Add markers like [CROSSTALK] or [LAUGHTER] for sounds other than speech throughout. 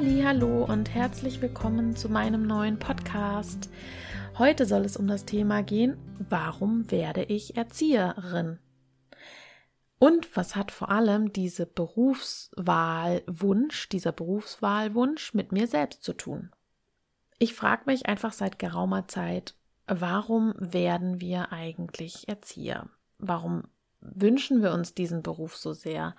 Hallo und herzlich willkommen zu meinem neuen Podcast. Heute soll es um das Thema gehen, warum werde ich Erzieherin? Und was hat vor allem diese Berufswahlwunsch, dieser Berufswahlwunsch mit mir selbst zu tun? Ich frage mich einfach seit geraumer Zeit, warum werden wir eigentlich Erzieher? Warum wünschen wir uns diesen Beruf so sehr?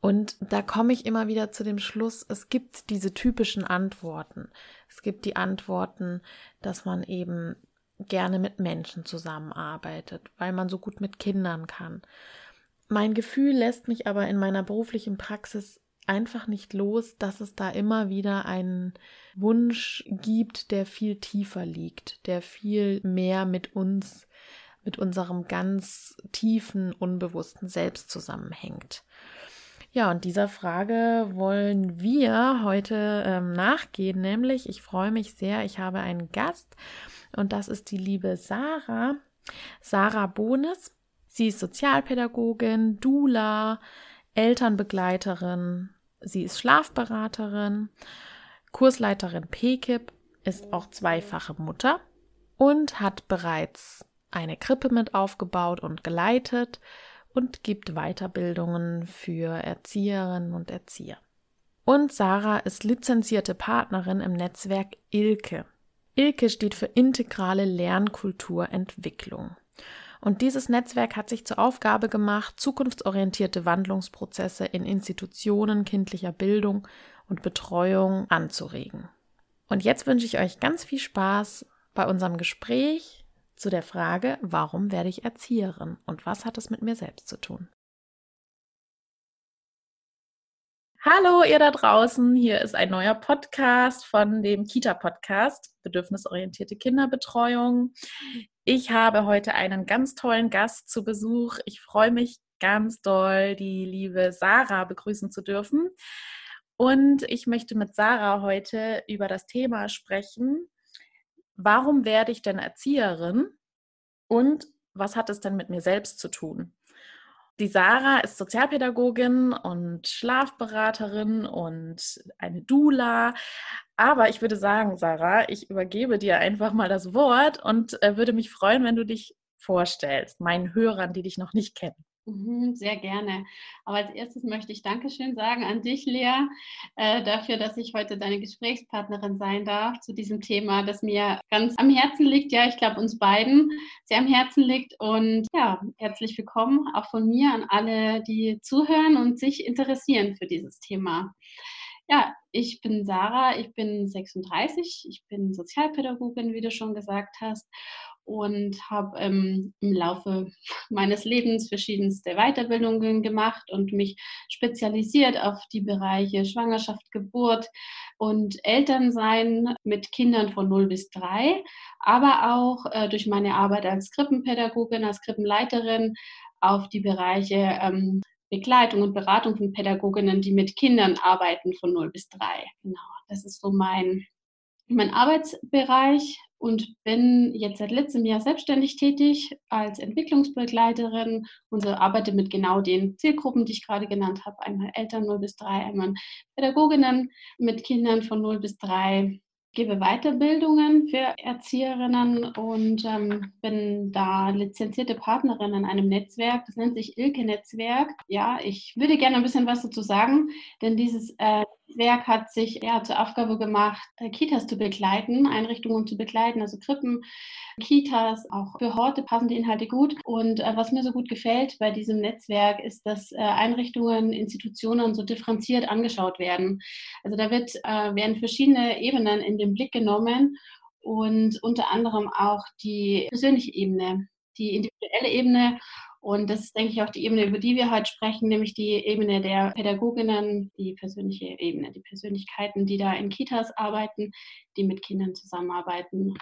Und da komme ich immer wieder zu dem Schluss, es gibt diese typischen Antworten. Es gibt die Antworten, dass man eben gerne mit Menschen zusammenarbeitet, weil man so gut mit Kindern kann. Mein Gefühl lässt mich aber in meiner beruflichen Praxis einfach nicht los, dass es da immer wieder einen Wunsch gibt, der viel tiefer liegt, der viel mehr mit uns, mit unserem ganz tiefen, unbewussten Selbst zusammenhängt. Ja, und dieser Frage wollen wir heute ähm, nachgehen, nämlich ich freue mich sehr, ich habe einen Gast. Und das ist die liebe Sarah, Sarah Bohnes. Sie ist Sozialpädagogin, Dula, Elternbegleiterin, sie ist Schlafberaterin, Kursleiterin PKIP, ist auch zweifache Mutter und hat bereits eine Krippe mit aufgebaut und geleitet und gibt Weiterbildungen für Erzieherinnen und Erzieher. Und Sarah ist lizenzierte Partnerin im Netzwerk ILKE. ILKE steht für integrale Lernkulturentwicklung. Und dieses Netzwerk hat sich zur Aufgabe gemacht, zukunftsorientierte Wandlungsprozesse in Institutionen kindlicher Bildung und Betreuung anzuregen. Und jetzt wünsche ich euch ganz viel Spaß bei unserem Gespräch zu der Frage, warum werde ich Erzieherin und was hat es mit mir selbst zu tun? Hallo ihr da draußen, hier ist ein neuer Podcast von dem Kita-Podcast, bedürfnisorientierte Kinderbetreuung. Ich habe heute einen ganz tollen Gast zu Besuch. Ich freue mich ganz doll, die liebe Sarah begrüßen zu dürfen. Und ich möchte mit Sarah heute über das Thema sprechen, warum werde ich denn Erzieherin und was hat es denn mit mir selbst zu tun? Die Sarah ist Sozialpädagogin und Schlafberaterin und eine Dula. Aber ich würde sagen, Sarah, ich übergebe dir einfach mal das Wort und äh, würde mich freuen, wenn du dich vorstellst, meinen Hörern, die dich noch nicht kennen. Mhm, sehr gerne. Aber als erstes möchte ich Dankeschön sagen an dich, Lea, äh, dafür, dass ich heute deine Gesprächspartnerin sein darf zu diesem Thema, das mir ganz am Herzen liegt. Ja, ich glaube, uns beiden sehr am Herzen liegt. Und ja, herzlich willkommen auch von mir an alle, die zuhören und sich interessieren für dieses Thema. Ja, ich bin Sarah, ich bin 36, ich bin Sozialpädagogin, wie du schon gesagt hast und habe ähm, im Laufe meines Lebens verschiedenste Weiterbildungen gemacht und mich spezialisiert auf die Bereiche Schwangerschaft, Geburt und Elternsein mit Kindern von 0 bis 3, aber auch äh, durch meine Arbeit als Krippenpädagogin, als Krippenleiterin auf die Bereiche ähm, Begleitung und Beratung von Pädagoginnen, die mit Kindern arbeiten von 0 bis 3. Genau, das ist so mein, mein Arbeitsbereich und bin jetzt seit letztem Jahr selbstständig tätig als Entwicklungsbegleiterin und arbeite mit genau den Zielgruppen, die ich gerade genannt habe. Einmal Eltern 0 bis 3, einmal Pädagoginnen mit Kindern von 0 bis 3 gebe Weiterbildungen für Erzieherinnen und ähm, bin da lizenzierte Partnerin in einem Netzwerk, das nennt sich Ilke-Netzwerk. Ja, ich würde gerne ein bisschen was dazu sagen, denn dieses äh, Netzwerk hat sich ja zur Aufgabe gemacht, äh, Kitas zu begleiten, Einrichtungen zu begleiten, also Krippen, Kitas, auch für Horte passen die Inhalte gut. Und äh, was mir so gut gefällt bei diesem Netzwerk ist, dass äh, Einrichtungen, Institutionen so differenziert angeschaut werden. Also da wird, äh, werden verschiedene Ebenen in den Blick genommen und unter anderem auch die persönliche Ebene, die individuelle Ebene Und das ist, denke ich, auch die Ebene, über die wir heute sprechen, nämlich die Ebene der Pädagoginnen, die persönliche Ebene, die Persönlichkeiten, die da in Kitas arbeiten, die mit Kindern zusammenarbeiten.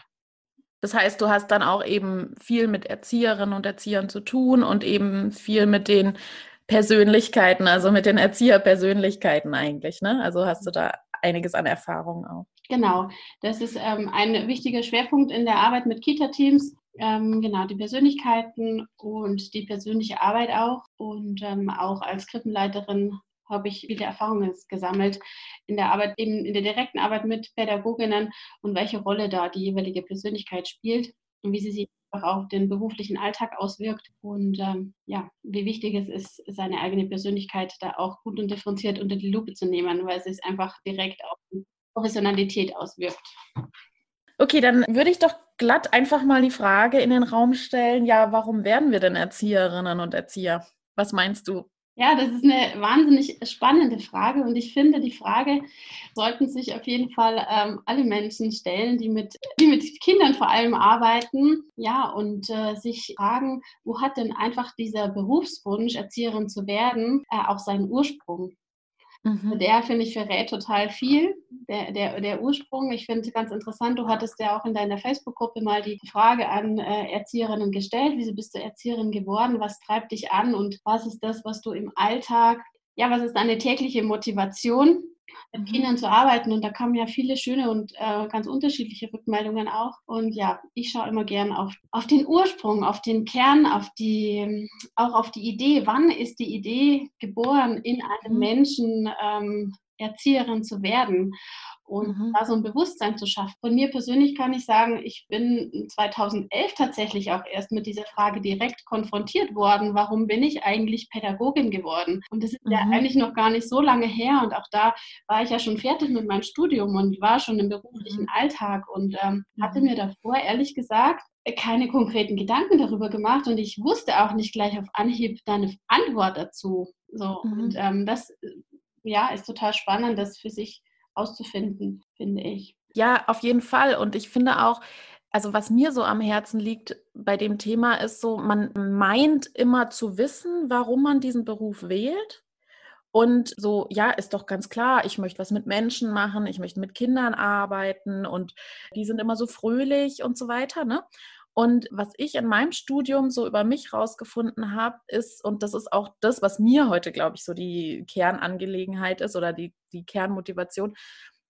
Das heißt, du hast dann auch eben viel mit Erzieherinnen und Erziehern zu tun und eben viel mit den Persönlichkeiten, also mit den Erzieherpersönlichkeiten eigentlich. Ne? Also hast du da einiges an Erfahrung auch. Genau, das ist ähm, ein wichtiger Schwerpunkt in der Arbeit mit Kita-Teams. Ähm, genau, die Persönlichkeiten und die persönliche Arbeit auch. Und ähm, auch als Krippenleiterin habe ich viele Erfahrungen gesammelt in der Arbeit, eben in der direkten Arbeit mit Pädagoginnen und welche Rolle da die jeweilige Persönlichkeit spielt und wie sie sich auch auf den beruflichen Alltag auswirkt und ähm, ja, wie wichtig es ist, seine eigene Persönlichkeit da auch gut und differenziert unter die Lupe zu nehmen, weil es sich einfach direkt auf die Professionalität auswirkt. Okay, dann würde ich doch glatt einfach mal die Frage in den Raum stellen, ja, warum werden wir denn Erzieherinnen und Erzieher? Was meinst du? Ja, das ist eine wahnsinnig spannende Frage und ich finde, die Frage sollten sich auf jeden Fall ähm, alle Menschen stellen, die mit, die mit Kindern vor allem arbeiten, ja, und äh, sich fragen, wo hat denn einfach dieser Berufswunsch, Erzieherin zu werden, äh, auch seinen Ursprung? Mhm. Der, finde ich, verrät total viel. Der, der, der Ursprung, ich finde ganz interessant, du hattest ja auch in deiner Facebook-Gruppe mal die Frage an äh, Erzieherinnen gestellt, wieso bist du Erzieherin geworden, was treibt dich an und was ist das, was du im Alltag, ja, was ist deine tägliche Motivation? Mit mhm. Kindern zu arbeiten. Und da kamen ja viele schöne und äh, ganz unterschiedliche Rückmeldungen auch. Und ja, ich schaue immer gern auf, auf den Ursprung, auf den Kern, auf die, auch auf die Idee. Wann ist die Idee geboren, in einem mhm. Menschen ähm, Erzieherin zu werden? und mhm. da so ein Bewusstsein zu schaffen. Von mir persönlich kann ich sagen, ich bin 2011 tatsächlich auch erst mit dieser Frage direkt konfrontiert worden, warum bin ich eigentlich Pädagogin geworden? Und das ist mhm. ja eigentlich noch gar nicht so lange her und auch da war ich ja schon fertig mit meinem Studium und war schon im beruflichen mhm. Alltag und ähm, hatte mhm. mir davor ehrlich gesagt keine konkreten Gedanken darüber gemacht und ich wusste auch nicht gleich auf Anhieb deine Antwort dazu. So, und mhm. ähm, das ja, ist total spannend, das für sich auszufinden, finde ich. Ja, auf jeden Fall. Und ich finde auch, also was mir so am Herzen liegt bei dem Thema ist so, man meint immer zu wissen, warum man diesen Beruf wählt. Und so, ja, ist doch ganz klar, ich möchte was mit Menschen machen, ich möchte mit Kindern arbeiten und die sind immer so fröhlich und so weiter. Ne? Und was ich in meinem Studium so über mich rausgefunden habe, ist, und das ist auch das, was mir heute, glaube ich, so die Kernangelegenheit ist oder die, die Kernmotivation,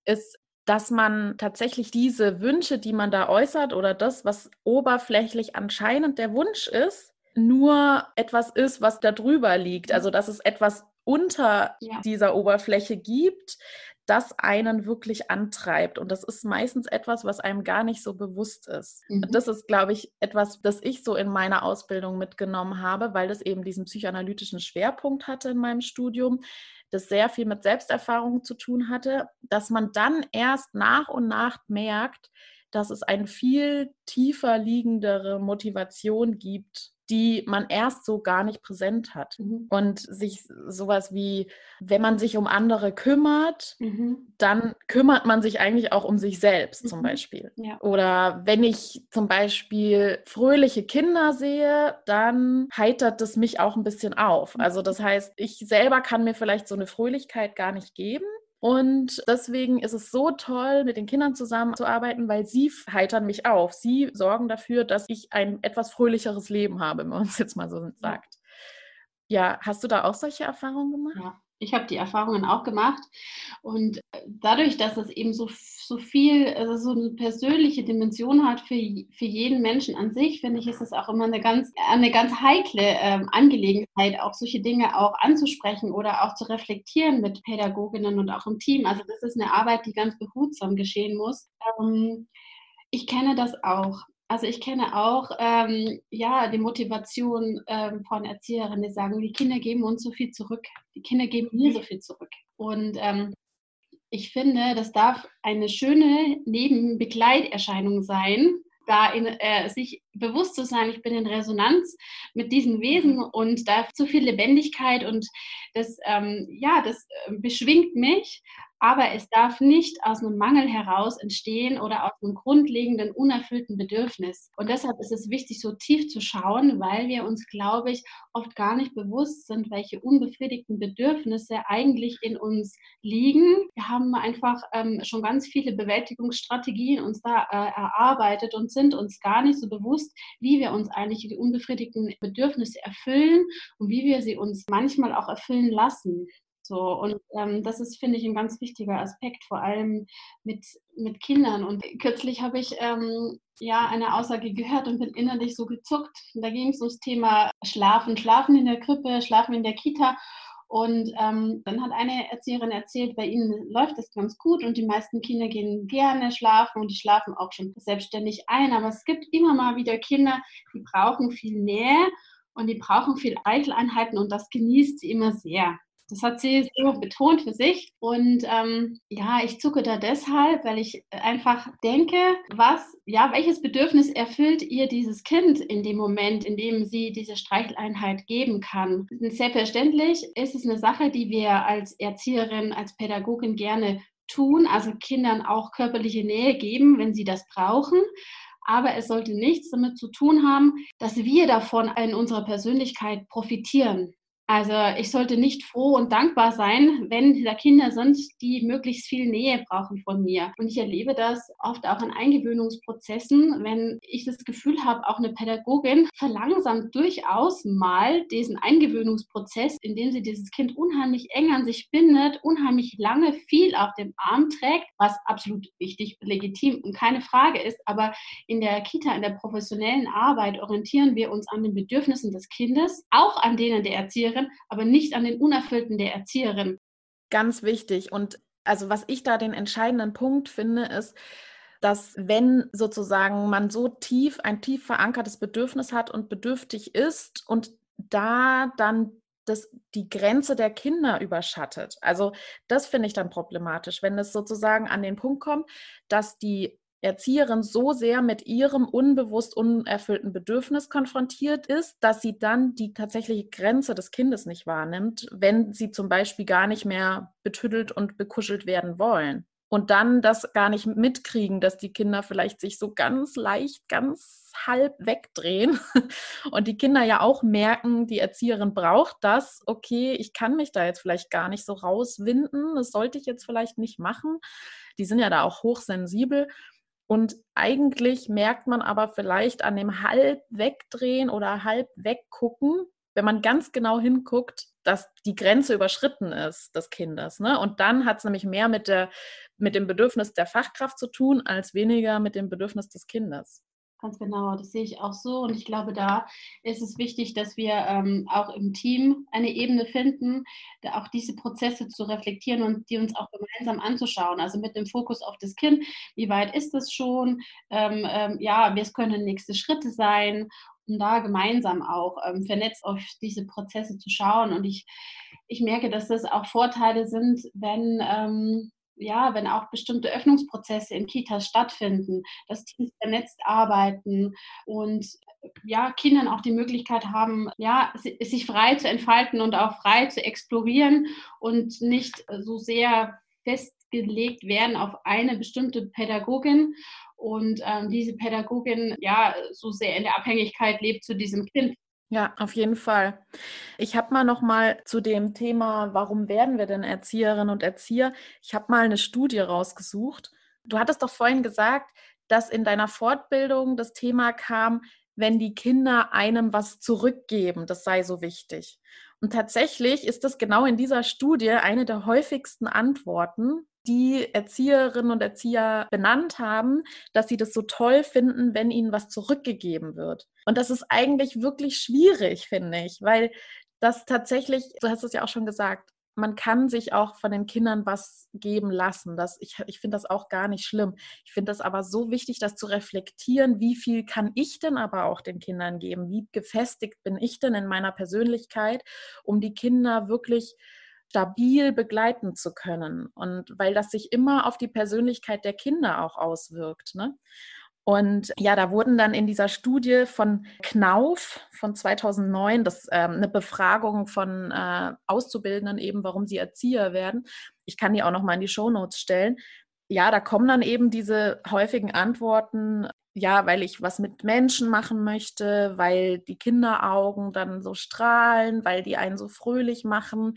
ist, dass man tatsächlich diese Wünsche, die man da äußert oder das, was oberflächlich anscheinend der Wunsch ist, nur etwas ist, was da drüber liegt. Also dass es etwas unter ja. dieser Oberfläche gibt, das einen wirklich antreibt. Und das ist meistens etwas, was einem gar nicht so bewusst ist. Mhm. Das ist, glaube ich, etwas, das ich so in meiner Ausbildung mitgenommen habe, weil das eben diesen psychoanalytischen Schwerpunkt hatte in meinem Studium, das sehr viel mit Selbsterfahrung zu tun hatte, dass man dann erst nach und nach merkt, dass es eine viel tiefer liegendere Motivation gibt, die man erst so gar nicht präsent hat. Mhm. Und sich sowas wie, wenn man sich um andere kümmert, mhm. dann kümmert man sich eigentlich auch um sich selbst zum mhm. Beispiel. Ja. Oder wenn ich zum Beispiel fröhliche Kinder sehe, dann heitert das mich auch ein bisschen auf. Mhm. Also das heißt, ich selber kann mir vielleicht so eine Fröhlichkeit gar nicht geben. Und deswegen ist es so toll, mit den Kindern zusammenzuarbeiten, weil sie heitern mich auf. Sie sorgen dafür, dass ich ein etwas fröhlicheres Leben habe, wenn man es jetzt mal so sagt. Ja, hast du da auch solche Erfahrungen gemacht? Ja, ich habe die Erfahrungen auch gemacht. Und äh, dadurch, dass es eben so, so viel, also so eine persönliche Dimension hat für, für jeden Menschen an sich, finde ich, ist es auch immer eine ganz, eine ganz heikle ähm, Angelegenheit, auch solche Dinge auch anzusprechen oder auch zu reflektieren mit Pädagoginnen und auch im Team. Also das ist eine Arbeit, die ganz behutsam geschehen muss. Ähm, ich kenne das auch. Also ich kenne auch ähm, ja die Motivation ähm, von Erzieherinnen, die sagen, die Kinder geben uns so viel zurück, die Kinder geben mir so viel zurück. Und ähm, ich finde, das darf eine schöne Nebenbegleiterscheinung sein, da in, äh, sich bewusst zu sein, ich bin in Resonanz mit diesen Wesen und da zu viel Lebendigkeit und das, ähm, ja, das äh, beschwingt mich. Aber es darf nicht aus einem Mangel heraus entstehen oder aus einem grundlegenden, unerfüllten Bedürfnis. Und deshalb ist es wichtig, so tief zu schauen, weil wir uns, glaube ich, oft gar nicht bewusst sind, welche unbefriedigten Bedürfnisse eigentlich in uns liegen. Wir haben einfach ähm, schon ganz viele Bewältigungsstrategien uns da äh, erarbeitet und sind uns gar nicht so bewusst, wie wir uns eigentlich die unbefriedigten Bedürfnisse erfüllen und wie wir sie uns manchmal auch erfüllen lassen. So, und ähm, das ist, finde ich, ein ganz wichtiger Aspekt, vor allem mit, mit Kindern. Und kürzlich habe ich ähm, ja eine Aussage gehört und bin innerlich so gezuckt. Da ging es ums Thema Schlafen, Schlafen in der Krippe, Schlafen in der Kita. Und ähm, dann hat eine Erzieherin erzählt, bei ihnen läuft das ganz gut und die meisten Kinder gehen gerne schlafen und die schlafen auch schon selbstständig ein. Aber es gibt immer mal wieder Kinder, die brauchen viel Nähe und die brauchen viel Eicheleinheiten und das genießt sie immer sehr. Das hat sie so betont für sich. Und ähm, ja, ich zucke da deshalb, weil ich einfach denke, was, ja, welches Bedürfnis erfüllt ihr dieses Kind in dem Moment, in dem sie diese Streicheleinheit geben kann? Selbstverständlich ist es eine Sache, die wir als Erzieherin, als Pädagogin gerne tun, also Kindern auch körperliche Nähe geben, wenn sie das brauchen aber es sollte nichts damit zu tun haben, dass wir davon in unserer Persönlichkeit profitieren. Also ich sollte nicht froh und dankbar sein, wenn da Kinder sind, die möglichst viel Nähe brauchen von mir. Und ich erlebe das oft auch in Eingewöhnungsprozessen, wenn ich das Gefühl habe, auch eine Pädagogin verlangsamt durchaus mal diesen Eingewöhnungsprozess, indem sie dieses Kind unheimlich eng an sich bindet, unheimlich lange viel auf dem Arm trägt, was absolut wichtig, legitim und keine Frage ist. Aber in der Kita, in der professionellen Arbeit orientieren wir uns an den Bedürfnissen des Kindes, auch an denen der Erzieherin Erzieherin, aber nicht an den Unerfüllten der Erzieherin. Ganz wichtig. Und also was ich da den entscheidenden Punkt finde, ist, dass wenn sozusagen man so tief, ein tief verankertes Bedürfnis hat und bedürftig ist und da dann das, die Grenze der Kinder überschattet. Also das finde ich dann problematisch, wenn es sozusagen an den Punkt kommt, dass die Erzieherin so sehr mit ihrem unbewusst unerfüllten Bedürfnis konfrontiert ist, dass sie dann die tatsächliche Grenze des Kindes nicht wahrnimmt, wenn sie zum Beispiel gar nicht mehr betüttelt und bekuschelt werden wollen. Und dann das gar nicht mitkriegen, dass die Kinder vielleicht sich so ganz leicht, ganz halb wegdrehen. [LAUGHS] Und die Kinder ja auch merken, die Erzieherin braucht das. Okay, ich kann mich da jetzt vielleicht gar nicht so rauswinden. Das sollte ich jetzt vielleicht nicht machen. Die sind ja da auch hochsensibel. Und eigentlich merkt man aber vielleicht an dem halb wegdrehen oder halb weggucken, wenn man ganz genau hinguckt, dass die Grenze überschritten ist des Kindes. Ne? Und dann hat es nämlich mehr mit, der, mit dem Bedürfnis der Fachkraft zu tun, als weniger mit dem Bedürfnis des Kindes. Ganz genau, das sehe ich auch so. Und ich glaube, da ist es wichtig, dass wir ähm, auch im Team eine Ebene finden, auch diese Prozesse zu reflektieren und die uns auch gemeinsam anzuschauen. Also mit dem Fokus auf das Kind. Wie weit ist es schon? Ähm, ähm, ja, was können nächste Schritte sein? Um da gemeinsam auch ähm, vernetzt auf diese Prozesse zu schauen. Und ich, ich merke, dass das auch Vorteile sind, wenn ähm, ja, wenn auch bestimmte Öffnungsprozesse in Kitas stattfinden, dass Teams vernetzt arbeiten und ja, Kindern auch die Möglichkeit haben, ja, sich frei zu entfalten und auch frei zu explorieren und nicht so sehr festgelegt werden auf eine bestimmte Pädagogin und ähm, diese Pädagogin ja so sehr in der Abhängigkeit lebt zu diesem Kind. Ja, auf jeden Fall. Ich habe mal noch mal zu dem Thema, warum werden wir denn Erzieherinnen und Erzieher? Ich habe mal eine Studie rausgesucht. Du hattest doch vorhin gesagt, dass in deiner Fortbildung das Thema kam, wenn die Kinder einem was zurückgeben, das sei so wichtig. Und tatsächlich ist das genau in dieser Studie eine der häufigsten Antworten, die Erzieherinnen und Erzieher benannt haben, dass sie das so toll finden, wenn ihnen was zurückgegeben wird. Und das ist eigentlich wirklich schwierig, finde ich, weil das tatsächlich, du hast es ja auch schon gesagt, man kann sich auch von den Kindern was geben lassen. Das, ich ich finde das auch gar nicht schlimm. Ich finde das aber so wichtig, das zu reflektieren, wie viel kann ich denn aber auch den Kindern geben? Wie gefestigt bin ich denn in meiner Persönlichkeit, um die Kinder wirklich stabil begleiten zu können. Und weil das sich immer auf die Persönlichkeit der Kinder auch auswirkt. Ne? Und ja, da wurden dann in dieser Studie von Knauf von 2009, das ähm, eine Befragung von äh, Auszubildenden eben, warum sie Erzieher werden. Ich kann die auch noch mal in die Shownotes stellen. Ja, da kommen dann eben diese häufigen Antworten, ja, weil ich was mit Menschen machen möchte, weil die Kinderaugen dann so strahlen, weil die einen so fröhlich machen.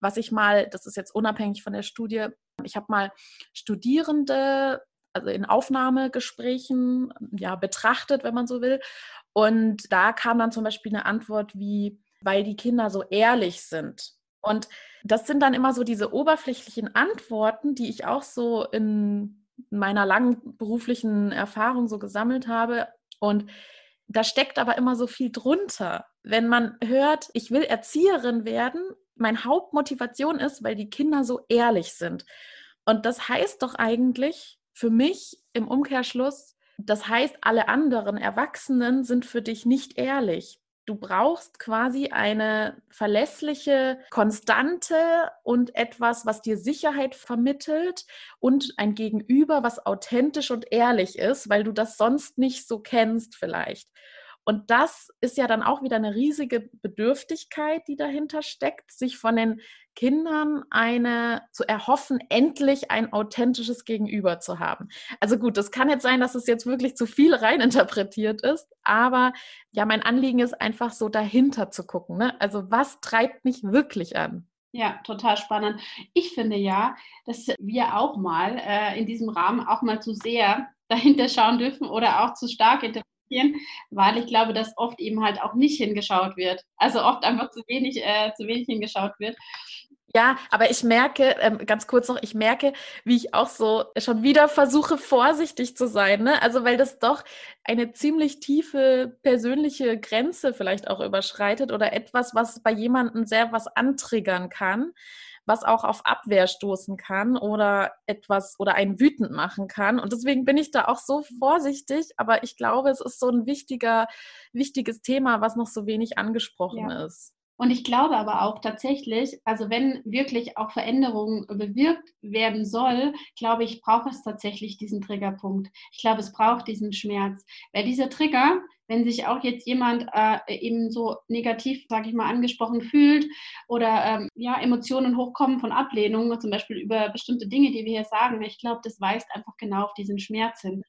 Was ich mal, das ist jetzt unabhängig von der Studie, ich habe mal Studierende also in Aufnahmegesprächen ja betrachtet, wenn man so will. Und da kam dann zum Beispiel eine Antwort wie, weil die Kinder so ehrlich sind. Und das sind dann immer so diese oberflächlichen Antworten, die ich auch so in meiner langen beruflichen Erfahrung so gesammelt habe. Und da steckt aber immer so viel drunter. Wenn man hört, ich will Erzieherin werden, meine Hauptmotivation ist, weil die Kinder so ehrlich sind. Und das heißt doch eigentlich, für mich im Umkehrschluss, das heißt, alle anderen Erwachsenen sind für dich nicht ehrlich. Du brauchst quasi eine verlässliche Konstante und etwas, was dir Sicherheit vermittelt und ein Gegenüber, was authentisch und ehrlich ist, weil du das sonst nicht so kennst vielleicht. Und das ist ja dann auch wieder eine riesige Bedürftigkeit, die dahinter steckt, sich von den Kindern eine zu erhoffen, endlich ein authentisches Gegenüber zu haben. Also gut, das kann jetzt sein, dass es jetzt wirklich zu viel reininterpretiert ist, aber ja, mein Anliegen ist einfach so dahinter zu gucken. Ne? Also was treibt mich wirklich an? Ja, total spannend. Ich finde ja, dass wir auch mal äh, in diesem Rahmen auch mal zu sehr dahinter schauen dürfen oder auch zu stark interpretieren, weil ich glaube, dass oft eben halt auch nicht hingeschaut wird. Also oft einfach zu wenig, äh, zu wenig hingeschaut wird. Ja, aber ich merke, ähm, ganz kurz noch, ich merke, wie ich auch so schon wieder versuche, vorsichtig zu sein. Ne? Also, weil das doch eine ziemlich tiefe persönliche Grenze vielleicht auch überschreitet oder etwas, was bei jemandem sehr was antriggern kann, was auch auf Abwehr stoßen kann oder etwas oder einen wütend machen kann. Und deswegen bin ich da auch so vorsichtig, aber ich glaube, es ist so ein wichtiger, wichtiges Thema, was noch so wenig angesprochen ja. ist. Und ich glaube aber auch tatsächlich, also wenn wirklich auch Veränderungen bewirkt werden soll, glaube ich, braucht es tatsächlich diesen Triggerpunkt. Ich glaube, es braucht diesen Schmerz. Weil dieser Trigger, wenn sich auch jetzt jemand äh, eben so negativ, sage ich mal, angesprochen fühlt oder ähm, ja, Emotionen hochkommen von Ablehnung, zum Beispiel über bestimmte Dinge, die wir hier sagen, ich glaube, das weist einfach genau auf diesen Schmerz hin.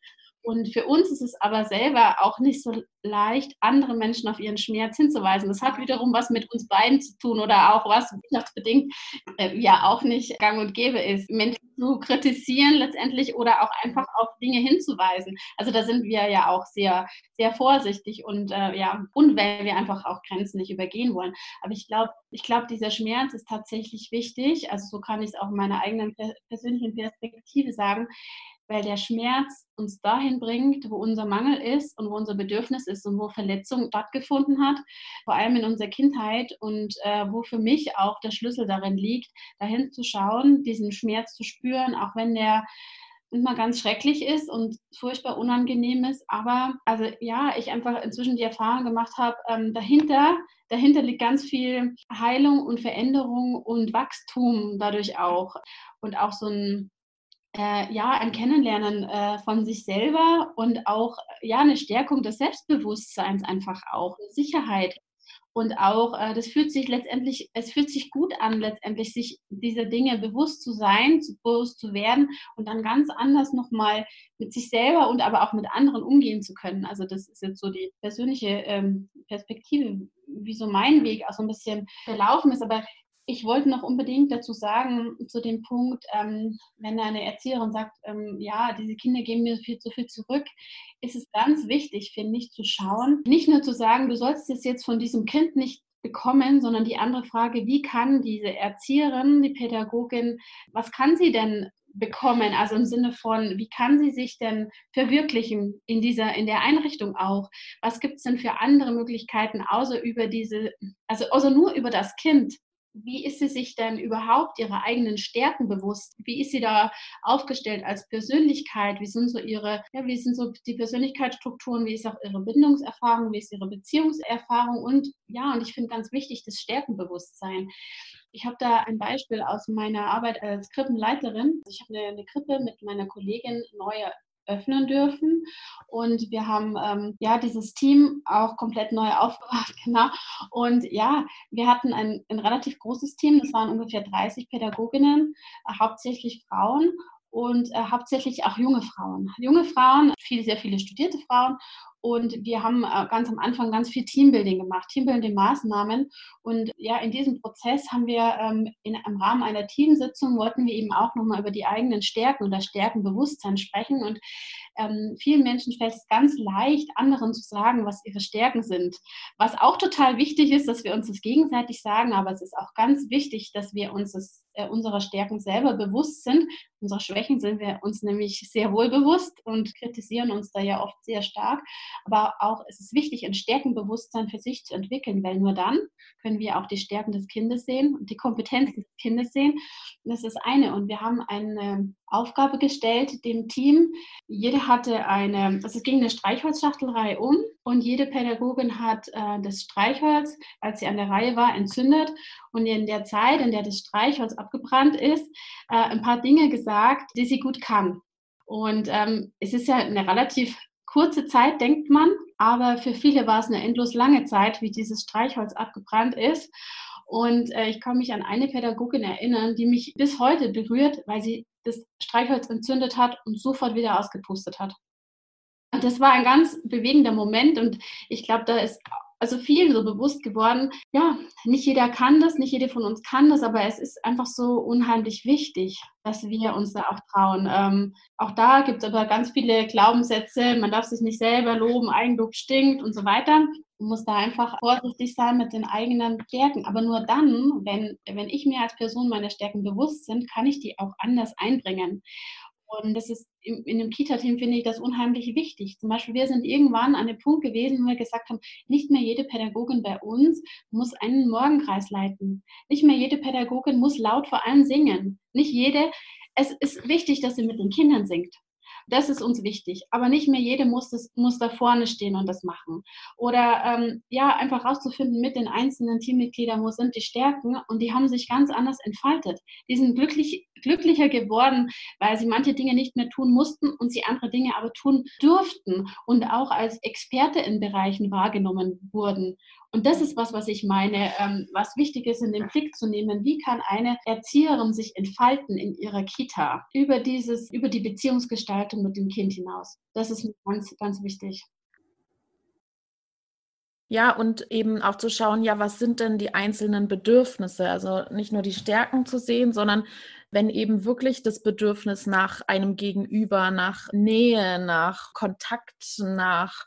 Und für uns ist es aber selber auch nicht so leicht, andere Menschen auf ihren Schmerz hinzuweisen. Das hat wiederum was mit uns beiden zu tun oder auch was wirtschaftsbedingt äh, ja auch nicht gang und gäbe ist, Menschen zu kritisieren letztendlich oder auch einfach auf Dinge hinzuweisen. Also da sind wir ja auch sehr, sehr vorsichtig und äh, ja, und weil wir einfach auch Grenzen nicht übergehen wollen. Aber ich glaube, ich glaube, dieser Schmerz ist tatsächlich wichtig. Also so kann ich es auch in meiner eigenen persönlichen Perspektive sagen weil der Schmerz uns dahin bringt, wo unser Mangel ist und wo unser Bedürfnis ist und wo Verletzung stattgefunden hat, vor allem in unserer Kindheit und äh, wo für mich auch der Schlüssel darin liegt, dahin zu schauen, diesen Schmerz zu spüren, auch wenn der immer ganz schrecklich ist und furchtbar unangenehm ist. Aber also ja, ich einfach inzwischen die Erfahrung gemacht habe, ähm, dahinter, dahinter liegt ganz viel Heilung und Veränderung und Wachstum dadurch auch. Und auch so ein äh, ja, ein Kennenlernen äh, von sich selber und auch ja eine Stärkung des Selbstbewusstseins einfach auch, eine Sicherheit. Und auch, äh, das fühlt sich letztendlich, es fühlt sich gut an, letztendlich sich diese Dinge bewusst zu sein, bewusst zu werden und dann ganz anders nochmal mit sich selber und aber auch mit anderen umgehen zu können. Also das ist jetzt so die persönliche ähm, Perspektive, wie so mein Weg auch so ein bisschen verlaufen ist. Aber ich wollte noch unbedingt dazu sagen, zu dem Punkt, ähm, wenn eine Erzieherin sagt, ähm, ja, diese Kinder geben mir viel zu viel zurück, ist es ganz wichtig, finde ich, zu schauen, nicht nur zu sagen, du sollst es jetzt von diesem Kind nicht bekommen, sondern die andere Frage, wie kann diese Erzieherin, die Pädagogin, was kann sie denn bekommen? Also im Sinne von, wie kann sie sich denn verwirklichen in dieser, in der Einrichtung auch? Was gibt es denn für andere Möglichkeiten, außer über diese, also außer nur über das Kind? Wie ist sie sich denn überhaupt ihrer eigenen Stärken bewusst? Wie ist sie da aufgestellt als Persönlichkeit? Wie sind so ihre, ja, wie sind so die Persönlichkeitsstrukturen? Wie ist auch ihre Bindungserfahrung? Wie ist ihre Beziehungserfahrung? Und ja, und ich finde ganz wichtig das Stärkenbewusstsein. Ich habe da ein Beispiel aus meiner Arbeit als Krippenleiterin. Ich habe eine, eine Krippe mit meiner Kollegin neu öffnen dürfen. Und wir haben ähm, ja dieses Team auch komplett neu aufgebaut, [LAUGHS] genau. Und ja, wir hatten ein, ein relativ großes Team, das waren ungefähr 30 Pädagoginnen, äh, hauptsächlich Frauen und äh, hauptsächlich auch junge Frauen. Junge Frauen, viel, sehr viele studierte Frauen und wir haben äh, ganz am Anfang ganz viel Teambuilding gemacht, Teambuilding-Maßnahmen. Und ja, in diesem Prozess haben wir ähm, in, im Rahmen einer Teamsitzung wollten wir eben auch nochmal über die eigenen Stärken das Stärkenbewusstsein sprechen. Und ähm, vielen Menschen fällt es ganz leicht, anderen zu sagen, was ihre Stärken sind. Was auch total wichtig ist, dass wir uns das gegenseitig sagen, aber es ist auch ganz wichtig, dass wir uns das, äh, unserer Stärken selber bewusst sind. Unserer Schwächen sind wir uns nämlich sehr wohl bewusst und kritisieren uns da ja oft sehr stark. Aber auch es ist wichtig, ein Stärkenbewusstsein für sich zu entwickeln, weil nur dann können wir auch die Stärken des Kindes sehen und die Kompetenz des Kindes sehen. das ist eine. Und wir haben eine Aufgabe gestellt dem Team. Jede hatte eine, also es ging eine Streichholzschachtelreihe um und jede Pädagogin hat äh, das Streichholz, als sie an der Reihe war, entzündet und in der Zeit, in der das Streichholz abgebrannt ist, äh, ein paar Dinge gesagt, die sie gut kann. Und ähm, es ist ja eine relativ kurze Zeit, denkt man, aber für viele war es eine endlos lange Zeit, wie dieses Streichholz abgebrannt ist. Und äh, ich kann mich an eine Pädagogin erinnern, die mich bis heute berührt, weil sie das Streichholz entzündet hat und sofort wieder ausgepustet hat. Und das war ein ganz bewegender Moment und ich glaube, da ist also vielen so bewusst geworden, ja, nicht jeder kann das, nicht jede von uns kann das, aber es ist einfach so unheimlich wichtig, dass wir uns da auch trauen. Ähm, auch da gibt es aber ganz viele Glaubenssätze, man darf sich nicht selber loben, Eigenlob stinkt und so weiter. Man muss da einfach vorsichtig sein mit den eigenen Stärken. Aber nur dann, wenn, wenn ich mir als Person meine Stärken bewusst bin, kann ich die auch anders einbringen. Und das ist in, in dem Kita-Team finde ich das unheimlich wichtig. Zum Beispiel, wir sind irgendwann an dem Punkt gewesen, wo wir gesagt haben, nicht mehr jede Pädagogin bei uns muss einen Morgenkreis leiten. Nicht mehr jede Pädagogin muss laut vor allem singen. Nicht jede. Es ist wichtig, dass sie mit den Kindern singt. Das ist uns wichtig. Aber nicht mehr jede muss, das, muss da vorne stehen und das machen. Oder ähm, ja, einfach rauszufinden mit den einzelnen Teammitgliedern, wo sind die Stärken und die haben sich ganz anders entfaltet. Die sind glücklich, glücklicher geworden, weil sie manche Dinge nicht mehr tun mussten und sie andere Dinge aber tun durften und auch als Experte in Bereichen wahrgenommen wurden. Und das ist was, was ich meine, ähm, was wichtig ist, in den Blick zu nehmen. Wie kann eine Erzieherin sich entfalten in ihrer Kita über dieses, über die Beziehungsgestaltung mit dem Kind hinaus? Das ist ganz, ganz wichtig. Ja, und eben auch zu schauen, ja, was sind denn die einzelnen Bedürfnisse? Also nicht nur die Stärken zu sehen, sondern wenn eben wirklich das Bedürfnis nach einem Gegenüber, nach Nähe, nach Kontakt, nach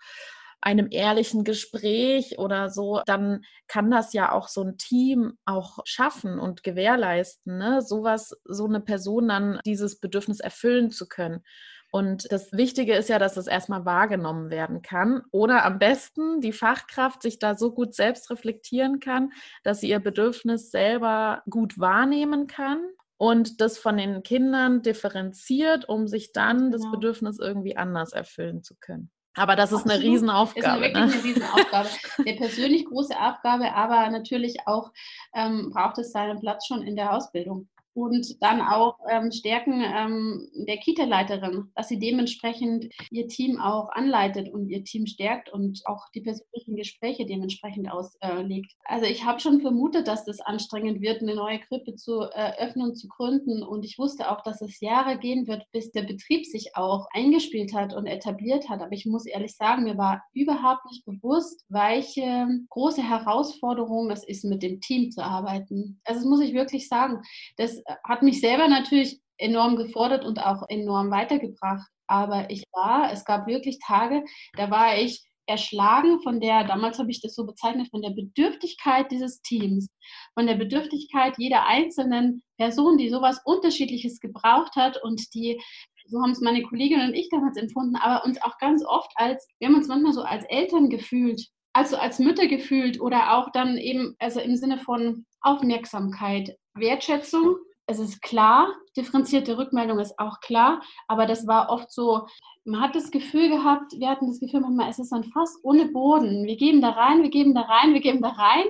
einem ehrlichen Gespräch oder so, dann kann das ja auch so ein Team auch schaffen und gewährleisten, ne? sowas, so eine Person dann dieses Bedürfnis erfüllen zu können. Und das Wichtige ist ja, dass das erstmal wahrgenommen werden kann. Oder am besten die Fachkraft sich da so gut selbst reflektieren kann, dass sie ihr Bedürfnis selber gut wahrnehmen kann und das von den Kindern differenziert, um sich dann das genau. Bedürfnis irgendwie anders erfüllen zu können. Aber das ist Absolut. eine Riesenaufgabe. Ist wirklich ne? eine Riesenaufgabe. eine persönlich große Aufgabe, aber natürlich auch ähm, braucht es seinen Platz schon in der Ausbildung und dann auch ähm, Stärken ähm, der Kita-Leiterin, dass sie dementsprechend ihr Team auch anleitet und ihr Team stärkt und auch die persönlichen Gespräche dementsprechend auslegt. also ich habe schon vermutet, dass das anstrengend wird, eine neue Krippe zu eröffnen, zu gründen und ich wusste auch, dass es Jahre gehen wird, bis der Betrieb sich auch eingespielt hat und etabliert hat. Aber ich muss ehrlich sagen, mir war überhaupt nicht bewusst, welche große Herausforderung es ist, mit dem Team zu arbeiten. Also das muss ich wirklich sagen. Das hat mich selber natürlich enorm gefordert und auch enorm weitergebracht. Aber ich war, es gab wirklich Tage, da war ich erschlagen von der, damals habe ich das so bezeichnet, von der Bedürftigkeit dieses Teams, von der Bedürftigkeit jeder einzelnen Person, die sowas Unterschiedliches gebraucht hat und die, so haben es meine Kolleginnen und ich damals empfunden, aber uns auch ganz oft als, wir haben uns manchmal so als Eltern gefühlt, also als Mütter gefühlt oder auch dann eben, also im Sinne von Aufmerksamkeit, Wertschätzung es ist klar, differenzierte Rückmeldung ist auch klar, aber das war oft so, man hat das Gefühl gehabt, wir hatten das Gefühl manchmal, es ist ein Fass ohne Boden. Wir geben da rein, wir geben da rein, wir geben da rein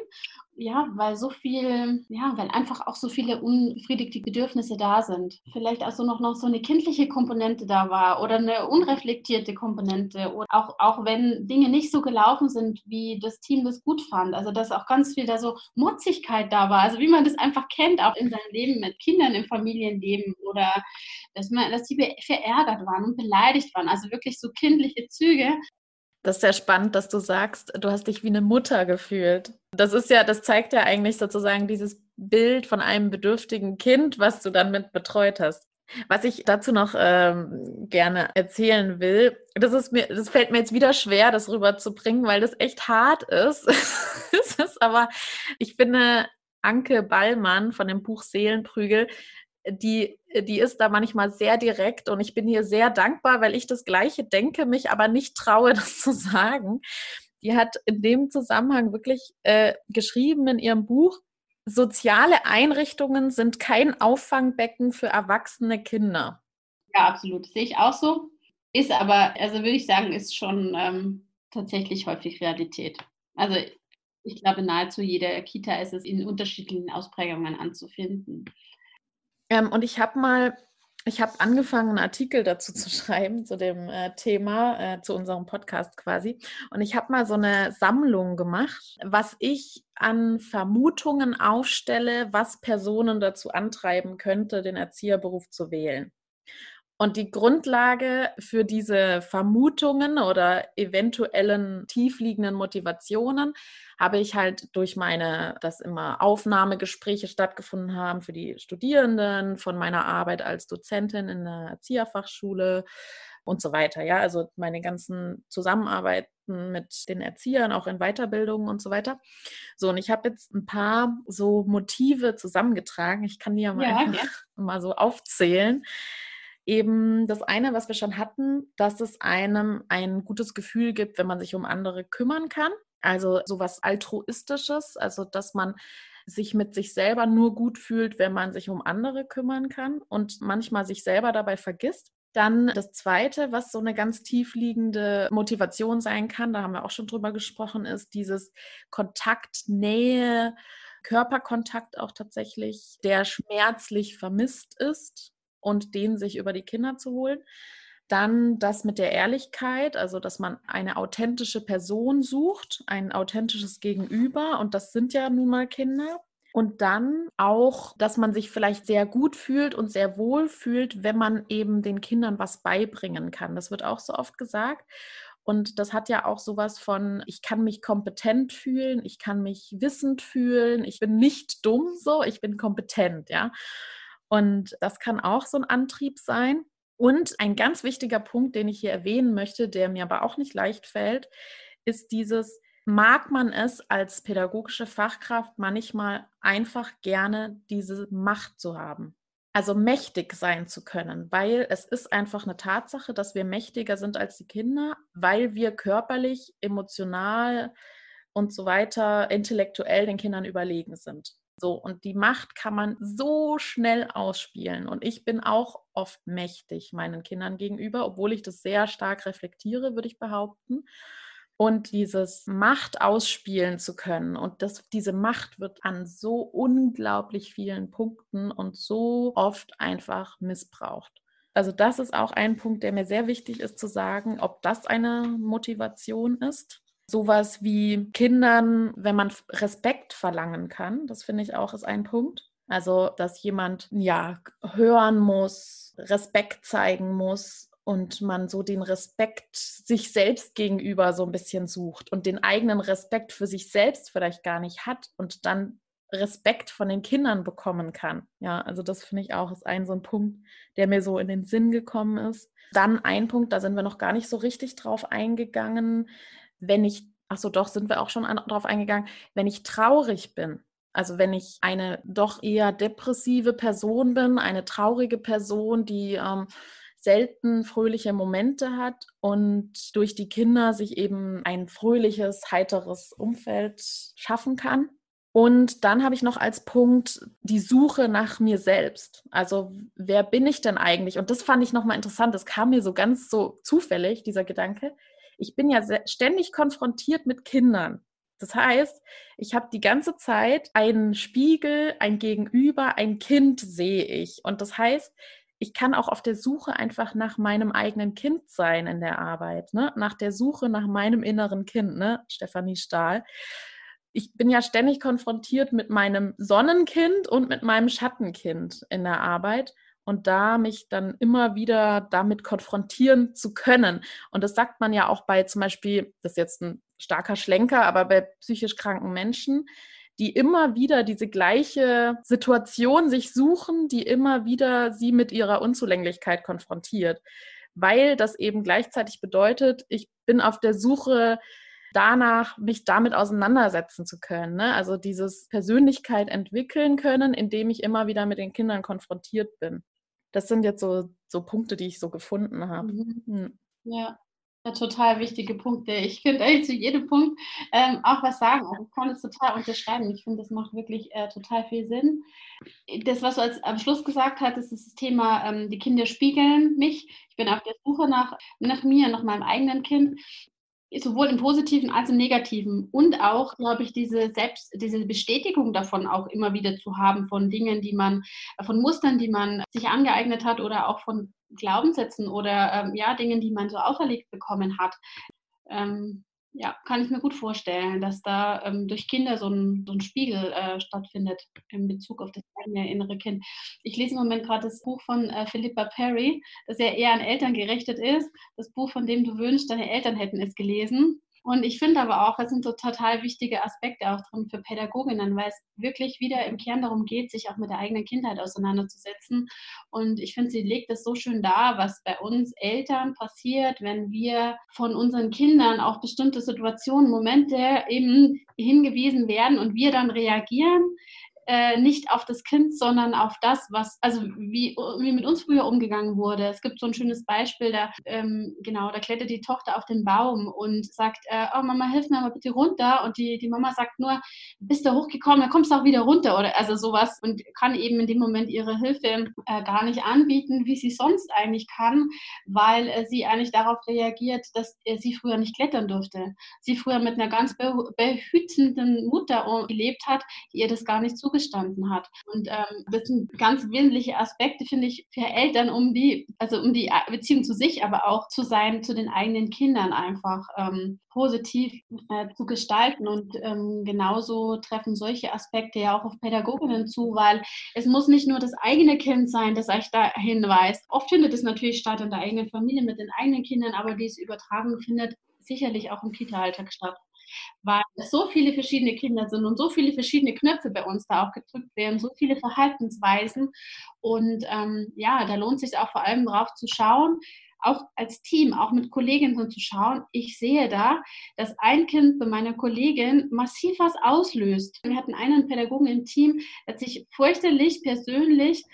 ja, weil so viel, ja, weil einfach auch so viele unbefriedigte Bedürfnisse da sind. Vielleicht also noch, noch so eine kindliche Komponente da war oder eine unreflektierte Komponente oder auch, auch wenn Dinge nicht so gelaufen sind, wie das Team das gut fand. Also dass auch ganz viel da so Mutzigkeit da war. Also wie man das einfach kennt, auch in seinem Leben mit Kindern im Familienleben oder dass man, dass die verärgert waren und beleidigt waren. Also wirklich so kindliche Züge. Das ist sehr spannend, dass du sagst, du hast dich wie eine Mutter gefühlt. Das ist ja, das zeigt ja eigentlich sozusagen dieses Bild von einem bedürftigen Kind, was du dann mit betreut hast. Was ich dazu noch ähm, gerne erzählen will, das ist mir, das fällt mir jetzt wieder schwer, das rüberzubringen, weil das echt hart ist. [LAUGHS] es ist aber, ich finde, Anke Ballmann von dem Buch Seelenprügel die, die ist da manchmal sehr direkt und ich bin ihr sehr dankbar, weil ich das Gleiche denke, mich aber nicht traue, [LAUGHS] das zu sagen. Die hat in dem Zusammenhang wirklich äh, geschrieben in ihrem Buch, soziale Einrichtungen sind kein Auffangbecken für erwachsene Kinder. Ja, absolut. sehe ich auch so. Ist aber, also würde ich sagen, ist schon ähm, tatsächlich häufig Realität. Also ich glaube, nahezu jede Kita ist es in unterschiedlichen Ausprägungen anzufinden. Ähm, und ich habe mal, ich habe angefangen, einen Artikel dazu zu [LAUGHS] schreiben, zu dem äh, Thema, äh, zu unserem Podcast quasi. Und ich habe mal so eine Sammlung gemacht, was ich an Vermutungen aufstelle, was Personen dazu antreiben könnte, den Erzieherberuf zu wählen. Und die Grundlage für diese Vermutungen oder eventuellen tiefliegenden Motivationen habe ich halt durch meine, dass immer Aufnahmegespräche stattgefunden haben für die Studierenden, von meiner Arbeit als Dozentin in der Erzieherfachschule und so weiter. Ja, also meine ganzen Zusammenarbeiten mit den Erziehern, auch in Weiterbildungen und so weiter. So, und ich habe jetzt ein paar so Motive zusammengetragen. Ich kann die ja mal, ja, ja. [LAUGHS] mal so aufzählen eben das eine, was wir schon hatten, dass es einem ein gutes Gefühl gibt, wenn man sich um andere kümmern kann. Also sowas altruistisches, also dass man sich mit sich selber nur gut fühlt, wenn man sich um andere kümmern kann und manchmal sich selber dabei vergisst. Dann das Zweite, was so eine ganz tiefliegende Motivation sein kann, da haben wir auch schon drüber gesprochen, ist dieses Kontakt, Nähe, Körperkontakt auch tatsächlich, der schmerzlich vermisst ist und den sich über die Kinder zu holen. Dann das mit der Ehrlichkeit, also dass man eine authentische Person sucht, ein authentisches Gegenüber und das sind ja nun mal Kinder. Und dann auch, dass man sich vielleicht sehr gut fühlt und sehr wohl fühlt, wenn man eben den Kindern was beibringen kann. Das wird auch so oft gesagt. Und das hat ja auch sowas von, ich kann mich kompetent fühlen, ich kann mich wissend fühlen, ich bin nicht dumm so, ich bin kompetent, ja. Und das kann auch so ein Antrieb sein. Und ein ganz wichtiger Punkt, den ich hier erwähnen möchte, der mir aber auch nicht leicht fällt, ist dieses, mag man es als pädagogische Fachkraft manchmal einfach gerne, diese Macht zu haben. Also mächtig sein zu können, weil es ist einfach eine Tatsache, dass wir mächtiger sind als die Kinder, weil wir körperlich, emotional und so weiter, intellektuell den Kindern überlegen sind. So, und die Macht kann man so schnell ausspielen. Und ich bin auch oft mächtig meinen Kindern gegenüber, obwohl ich das sehr stark reflektiere, würde ich behaupten. Und dieses Macht ausspielen zu können und das, diese Macht wird an so unglaublich vielen Punkten und so oft einfach missbraucht. Also das ist auch ein Punkt, der mir sehr wichtig ist zu sagen, ob das eine Motivation ist sowas wie Kindern, wenn man Respekt verlangen kann, das finde ich auch ist ein Punkt. Also, dass jemand ja hören muss, Respekt zeigen muss und man so den Respekt sich selbst gegenüber so ein bisschen sucht und den eigenen Respekt für sich selbst vielleicht gar nicht hat und dann Respekt von den Kindern bekommen kann. Ja, also das finde ich auch ist ein so ein Punkt, der mir so in den Sinn gekommen ist. Dann ein Punkt, da sind wir noch gar nicht so richtig drauf eingegangen, wenn ich, ach so, doch, sind wir auch schon an, drauf eingegangen, wenn ich traurig bin. Also wenn ich eine doch eher depressive Person bin, eine traurige Person, die ähm, selten fröhliche Momente hat und durch die Kinder sich eben ein fröhliches, heiteres Umfeld schaffen kann. Und dann habe ich noch als Punkt die Suche nach mir selbst. Also wer bin ich denn eigentlich? Und das fand ich nochmal interessant. Das kam mir so ganz so zufällig, dieser Gedanke ich bin ja ständig konfrontiert mit Kindern. Das heißt, ich habe die ganze Zeit einen Spiegel, ein Gegenüber, ein Kind sehe ich. Und das heißt, ich kann auch auf der Suche einfach nach meinem eigenen Kind sein in der Arbeit, ne? nach der Suche nach meinem inneren Kind, ne? Stefanie Stahl. Ich bin ja ständig konfrontiert mit meinem Sonnenkind und mit meinem Schattenkind in der Arbeit und da mich dann immer wieder damit konfrontieren zu können. Und das sagt man ja auch bei zum Beispiel, das ist jetzt ein starker Schlenker, aber bei psychisch kranken Menschen, die immer wieder diese gleiche Situation sich suchen, die immer wieder sie mit ihrer Unzulänglichkeit konfrontiert. Weil das eben gleichzeitig bedeutet, ich bin auf der Suche danach, mich damit auseinandersetzen zu können. Ne? Also dieses Persönlichkeit entwickeln können, indem ich immer wieder mit den Kindern konfrontiert bin. Das sind jetzt so, so Punkte, die ich so gefunden habe. Mhm. Hm. Ja. ja. total wichige Punkte. Ich könnte eigentlich zu jedem Punkt ähm, auch was sagen. Also ich kann es total unterschreiben. Ich finde, das macht wirklich äh, total viel Sinn. Das, was du als, am Schluss gesagt hattest, ist das Thema, ähm, die Kinder spiegeln mich. Ich bin auf der Suche nach, nach mir, nach meinem eigenen Kind sowohl im Positiven als im Negativen und auch, glaube ich, diese Selbst, diese Bestätigung davon auch immer wieder zu haben von Dingen, die man, von Mustern, die man sich angeeignet hat oder auch von Glaubenssätzen oder ähm, ja, Dingen, die man so auferlegt bekommen hat. Ähm, ja, kann ich mir gut vorstellen, dass da ähm, durch Kinder so ein, so ein Spiegel äh, stattfindet in Bezug auf das eigene innere Kind. Ich lese im Moment gerade das Buch von äh, Philippa Perry, das ja eher an Eltern gerichtet ist. Das Buch, von dem du wünschst, deine Eltern hätten es gelesen. Und ich finde aber auch, es sind so total wichtige Aspekte auch drin für Pädagoginnen, weil es wirklich wieder im Kern darum geht, sich auch mit der eigenen Kindheit auseinanderzusetzen. Und ich finde, sie legt es so schön dar, was bei uns Eltern passiert, wenn wir von unseren Kindern auf bestimmte Situationen, Momente eben hingewiesen werden und wir dann reagieren äh, nicht auf das Kind, sondern auf das, was, also wie, wie mit uns früher umgegangen wurde. Es gibt so ein schönes Beispiel, da, ähm, genau, da klettert die Tochter auf den Baum und sagt, äh, oh Mama, hilf mir mal bitte runter. Und die, die Mama sagt nur, bist du hochgekommen, dann kommst du auch wieder runter oder also sowas und kann eben in dem Moment ihre Hilfe äh, gar nicht anbieten, wie sie sonst eigentlich kann, weil äh, sie eigentlich darauf reagiert, dass äh, sie früher nicht klettern durfte. Sie früher mit einer ganz behütenden Mutter gelebt hat, die ihr das gar nicht zugestanden zugestanden hat. Und ähm, das sind ganz wesentliche Aspekte, finde ich, für Eltern, um die, also um die Beziehung zu sich, aber auch zu sein, zu den eigenen Kindern einfach ähm, positiv äh, zu gestalten. Und ähm, genauso treffen solche Aspekte ja auch auf Pädagoginnen zu, weil es muss nicht nur das eigene Kind sein, das euch da hinweist. Oft findet es natürlich statt in der eigenen Familie mit den eigenen Kindern, aber diese Übertragung findet sicherlich auch im Kita-Alltag statt weil es so viele verschiedene Kinder sind und so viele verschiedene Knöpfe bei uns da auch gedrückt werden, so viele Verhaltensweisen. Und ähm, ja, da lohnt es sich auch vor allem drauf zu schauen, auch als Team, auch mit Kolleginnen zu schauen. Ich sehe da, dass ein Kind bei meiner Kollegin massiv was auslöst. Wir hatten einen Pädagogen im Team, der sich fürchterlich persönlich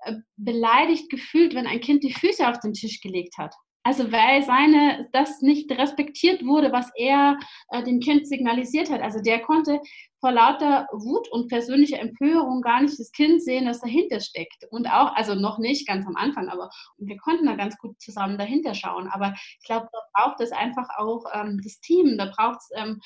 äh, beleidigt gefühlt, wenn ein Kind die Füße auf den Tisch gelegt hat. Also weil seine, das nicht respektiert wurde, was er äh, dem Kind signalisiert hat. Also der konnte vor lauter Wut und persönlicher Empörung gar nicht das Kind sehen, das dahinter steckt. Und auch, also noch nicht ganz am Anfang, aber wir konnten da ganz gut zusammen dahinter schauen. Aber ich glaube, da braucht es einfach auch ähm, das Team, da braucht es ähm,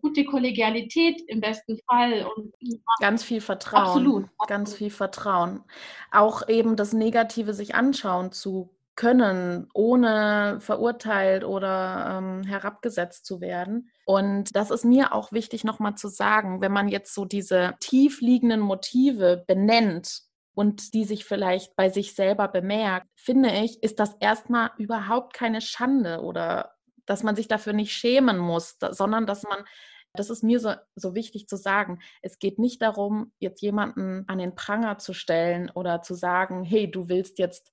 gute Kollegialität im besten Fall und ganz viel Vertrauen. Absolut, absolut. Ganz viel Vertrauen. Auch eben das Negative sich anschauen zu können, ohne verurteilt oder ähm, herabgesetzt zu werden. Und das ist mir auch wichtig nochmal zu sagen, wenn man jetzt so diese tief liegenden Motive benennt und die sich vielleicht bei sich selber bemerkt, finde ich, ist das erstmal überhaupt keine Schande oder dass man sich dafür nicht schämen muss, sondern dass man das ist mir so, so wichtig zu sagen. Es geht nicht darum, jetzt jemanden an den Pranger zu stellen oder zu sagen, hey, du willst jetzt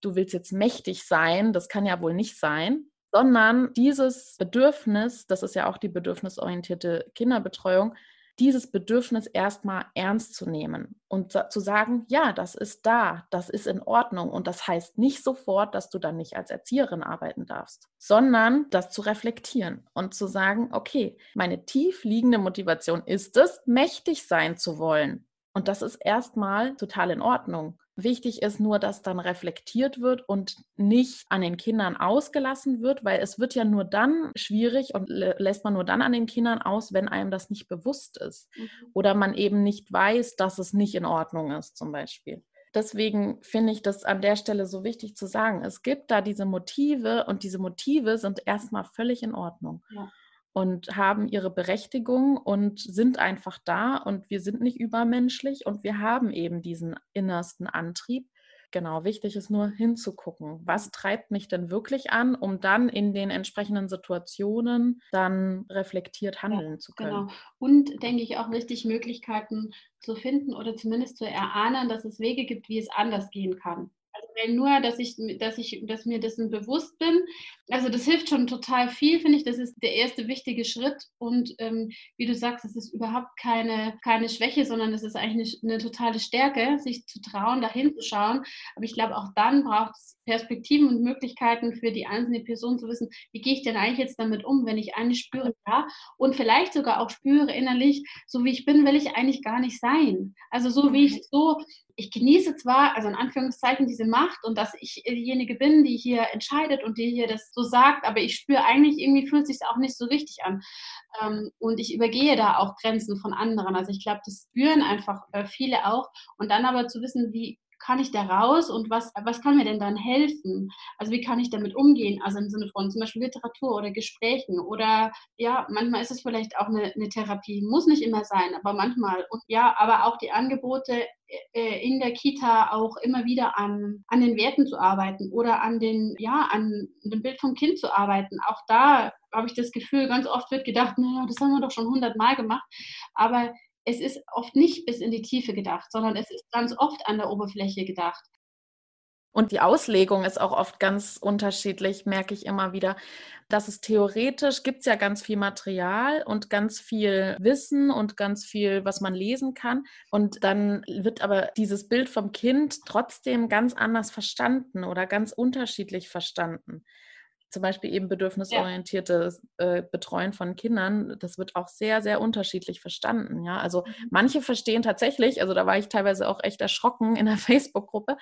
du willst jetzt mächtig sein, das kann ja wohl nicht sein, sondern dieses Bedürfnis, das ist ja auch die bedürfnisorientierte Kinderbetreuung, dieses Bedürfnis erstmal ernst zu nehmen und zu sagen, ja, das ist da, das ist in Ordnung. Und das heißt nicht sofort, dass du dann nicht als Erzieherin arbeiten darfst, sondern das zu reflektieren und zu sagen, okay, meine tief liegende Motivation ist es, mächtig sein zu wollen. Und das ist erstmal total in Ordnung. Wichtig ist nur, dass dann reflektiert wird und nicht an den Kindern ausgelassen wird, weil es wird ja nur dann schwierig und lässt man nur dann an den Kindern aus, wenn einem das nicht bewusst ist mhm. oder man eben nicht weiß, dass es nicht in Ordnung ist zum Beispiel. Deswegen finde ich das an der Stelle so wichtig zu sagen. Es gibt da diese Motive und diese Motive sind erstmal völlig in Ordnung. Ja und haben ihre Berechtigung und sind einfach da und wir sind nicht übermenschlich und wir haben eben diesen innersten Antrieb. Genau, wichtig ist nur hinzugucken, was treibt mich denn wirklich an, um dann in den entsprechenden Situationen dann reflektiert handeln ja, zu können. Genau. Und denke ich auch wichtig, Möglichkeiten zu finden oder zumindest zu erahnen, dass es Wege gibt, wie es anders gehen kann nur, dass ich, dass ich, dass mir dessen bewusst bin. Also das hilft schon total viel, finde ich. Das ist der erste wichtige Schritt. Und ähm, wie du sagst, es ist überhaupt keine, keine Schwäche, sondern es ist eigentlich eine, eine totale Stärke, sich zu trauen, dahin zu schauen. Aber ich glaube, auch dann braucht es Perspektiven und Möglichkeiten für die einzelne Person zu wissen, wie gehe ich denn eigentlich jetzt damit um, wenn ich eigentlich spüre, ja, und vielleicht sogar auch spüre innerlich, so wie ich bin, will ich eigentlich gar nicht sein. Also so wie ich so ich genieße zwar, also in Anführungszeichen, diese Macht und dass ich diejenige bin, die hier entscheidet und die hier das so sagt, aber ich spüre eigentlich, irgendwie fühlt es sich auch nicht so richtig an. Ähm, und ich übergehe da auch Grenzen von anderen. Also ich glaube, das spüren einfach äh, viele auch. Und dann aber zu wissen, wie, kann ich da raus und was, was kann mir denn dann helfen? Also wie kann ich damit umgehen? Also im Sinne von zum Beispiel Literatur oder Gesprächen oder ja, manchmal ist es vielleicht auch eine, eine Therapie, muss nicht immer sein, aber manchmal. Und ja, aber auch die Angebote äh, in der Kita auch immer wieder an, an den Werten zu arbeiten oder an den, ja, an dem Bild vom Kind zu arbeiten. Auch da habe ich das Gefühl, ganz oft wird gedacht, naja, das haben wir doch schon hundertmal gemacht. Aber es ist oft nicht bis in die Tiefe gedacht, sondern es ist ganz oft an der Oberfläche gedacht. Und die Auslegung ist auch oft ganz unterschiedlich, merke ich immer wieder. Dass es theoretisch gibt es ja ganz viel Material und ganz viel Wissen und ganz viel, was man lesen kann. Und dann wird aber dieses Bild vom Kind trotzdem ganz anders verstanden oder ganz unterschiedlich verstanden zum Beispiel eben bedürfnisorientiertes äh, Betreuen von Kindern, das wird auch sehr, sehr unterschiedlich verstanden. Ja, also mhm. manche verstehen tatsächlich, also da war ich teilweise auch echt erschrocken in der [LAUGHS] Facebook-Gruppe,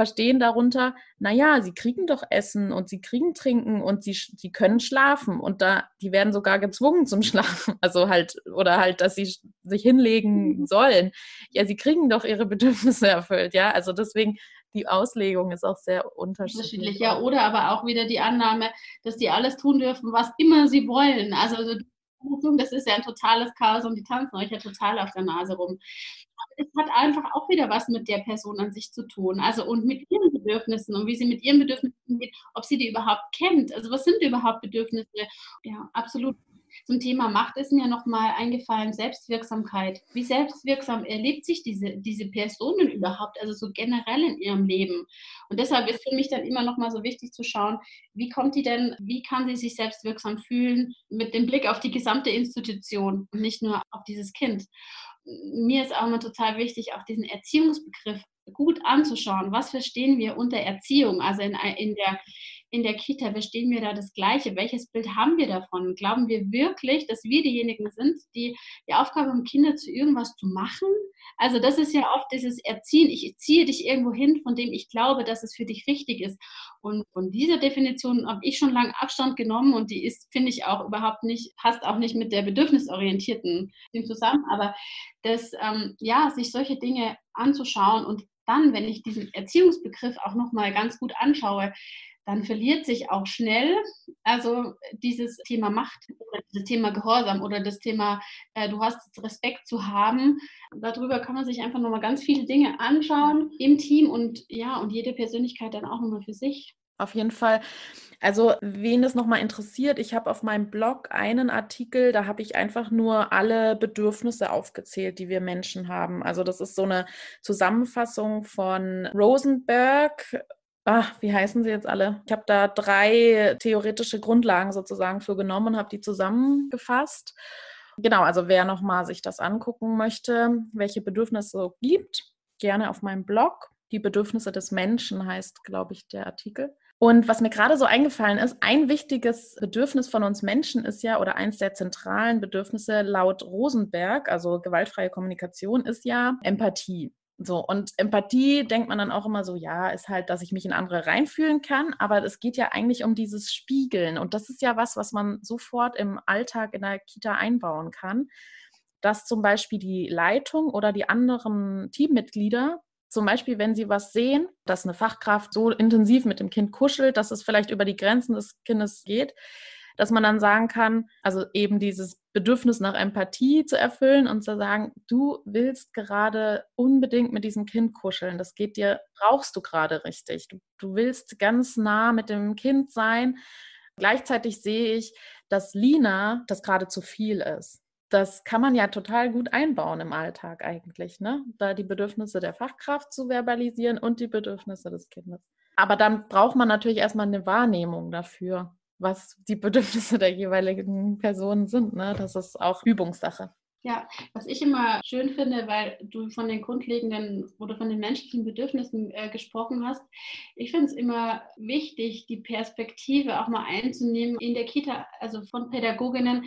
verstehen darunter, naja, sie kriegen doch Essen und sie kriegen Trinken und sie, sie können schlafen und da, die werden sogar gezwungen zum Schlafen, [LAUGHS] also halt, oder halt, dass sie sich hinlegen mhm. sollen. Ja, sie kriegen doch ihre Bedürfnisse [LAUGHS] erfüllt, ja, also deswegen die Auslegung ist auch sehr unterschiedlich. unterschiedlich. Ja, oder aber auch wieder die Annahme, dass die alles tun dürfen, was immer sie wollen. Also das ist ja ein totales Chaos und die tanzen euch ja total auf der Nase rum. Es hat einfach auch wieder was mit der Person an sich zu tun. Also und mit ihren Bedürfnissen und wie sie mit ihren Bedürfnissen umgeht, ob sie die überhaupt kennt. Also was sind überhaupt Bedürfnisse? Ja, absolut zum Thema Macht ist mir nochmal eingefallen, Selbstwirksamkeit. Wie selbstwirksam erlebt sich diese, diese Person denn überhaupt, also so generell in ihrem Leben? Und deshalb ist für mich dann immer nochmal so wichtig zu schauen, wie kommt die denn, wie kann sie sich selbstwirksam fühlen mit dem Blick auf die gesamte Institution und nicht nur auf dieses Kind. Mir ist auch immer total wichtig, auch diesen Erziehungsbegriff gut anzuschauen. Was verstehen wir unter Erziehung? Also in, in der in der Kita, verstehen wir da das Gleiche? Welches Bild haben wir davon? Glauben wir wirklich, dass wir diejenigen sind, die die Aufgabe haben, Kinder zu irgendwas zu machen? Also das ist ja oft dieses Erziehen. Ich ziehe dich irgendwo hin, von dem ich glaube, dass es für dich richtig ist. Und von dieser Definition habe ich schon lange Abstand genommen und die ist, finde ich, auch überhaupt nicht, passt auch nicht mit der bedürfnisorientierten zusammen. Aber das, ähm, ja, sich solche Dinge anzuschauen und dann, wenn ich diesen Erziehungsbegriff auch nochmal ganz gut anschaue, dann verliert sich auch schnell also dieses Thema Macht oder das Thema Gehorsam oder das Thema, äh, du hast Respekt zu haben. Darüber kann man sich einfach nochmal ganz viele Dinge anschauen im Team und ja, und jede Persönlichkeit dann auch nochmal für sich. Auf jeden Fall. Also, wen das nochmal interessiert, ich habe auf meinem Blog einen Artikel, da habe ich einfach nur alle Bedürfnisse aufgezählt, die wir Menschen haben. Also, das ist so eine Zusammenfassung von Rosenberg ach, wie heißen sie jetzt alle? Ich habe da drei theoretische Grundlagen sozusagen für genommen und habe die zusammengefasst. Genau, also wer nochmal sich das angucken möchte, welche Bedürfnisse es so gibt, gerne auf meinem Blog. Die Bedürfnisse des Menschen heißt, glaube ich, der Artikel. Und was mir gerade so eingefallen ist, ein wichtiges Bedürfnis von uns Menschen ist ja, oder eins der zentralen Bedürfnisse laut Rosenberg, also gewaltfreie Kommunikation, ist ja Empathie. So, und Empathie denkt man dann auch immer so, ja, ist halt, dass ich mich in andere reinfühlen kann, aber es geht ja eigentlich um dieses Spiegeln. Und das ist ja was, was man sofort im Alltag in der Kita einbauen kann, dass zum Beispiel die Leitung oder die anderen Teammitglieder zum Beispiel, wenn Sie was sehen, dass eine Fachkraft so intensiv mit dem Kind kuschelt, dass es vielleicht über die Grenzen des Kindes geht, dass man dann sagen kann, also eben dieses Bedürfnis nach Empathie zu erfüllen und zu sagen, du willst gerade unbedingt mit diesem Kind kuscheln. Das geht dir, brauchst du gerade richtig. Du, du willst ganz nah mit dem Kind sein. Gleichzeitig sehe ich, dass Lina das gerade zu viel ist das kann man ja total gut einbauen im Alltag eigentlich, ne? Da die Bedürfnisse der Fachkraft zu verbalisieren und die Bedürfnisse des Kindes. Aber dann braucht man natürlich erstmal eine Wahrnehmung dafür, was die Bedürfnisse der jeweiligen Personen sind. Ne? Das ist auch Übungssache. Ja, was ich immer schön finde, weil du von den grundlegenden oder von den menschlichen Bedürfnissen äh, gesprochen hast, ich finde es immer wichtig, die Perspektive auch mal einzunehmen in der Kita, also von Pädagoginnen,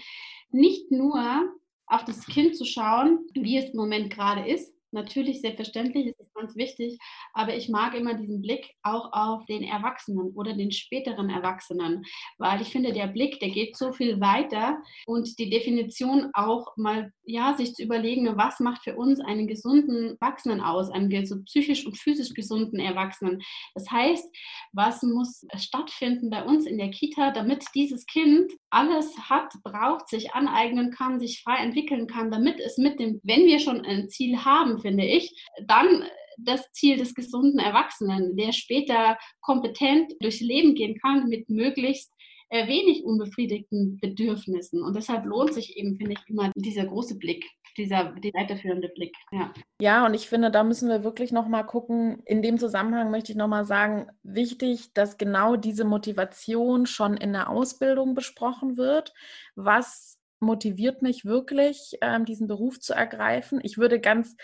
nicht nur auf das Kind zu schauen, wie es im Moment gerade ist, Natürlich, selbstverständlich ist es ganz wichtig, aber ich mag immer diesen Blick auch auf den Erwachsenen oder den späteren Erwachsenen, weil ich finde, der Blick, der geht so viel weiter und die Definition auch mal, ja, sich zu überlegen, was macht für uns einen gesunden Erwachsenen aus, einen so psychisch und physisch gesunden Erwachsenen. Das heißt, was muss stattfinden bei uns in der Kita, damit dieses Kind alles hat, braucht, sich aneignen kann, sich frei entwickeln kann, damit es mit dem, wenn wir schon ein Ziel haben, finde ich, dann das Ziel des gesunden Erwachsenen, der später kompetent durchs Leben gehen kann mit möglichst äh, wenig unbefriedigten Bedürfnissen. Und deshalb lohnt sich eben, finde ich, immer dieser große Blick, dieser die weiterführende Blick. Ja. ja, und ich finde, da müssen wir wirklich nochmal gucken. In dem Zusammenhang möchte ich nochmal sagen, wichtig, dass genau diese Motivation schon in der Ausbildung besprochen wird. Was motiviert mich wirklich, ähm, diesen Beruf zu ergreifen? Ich würde ganz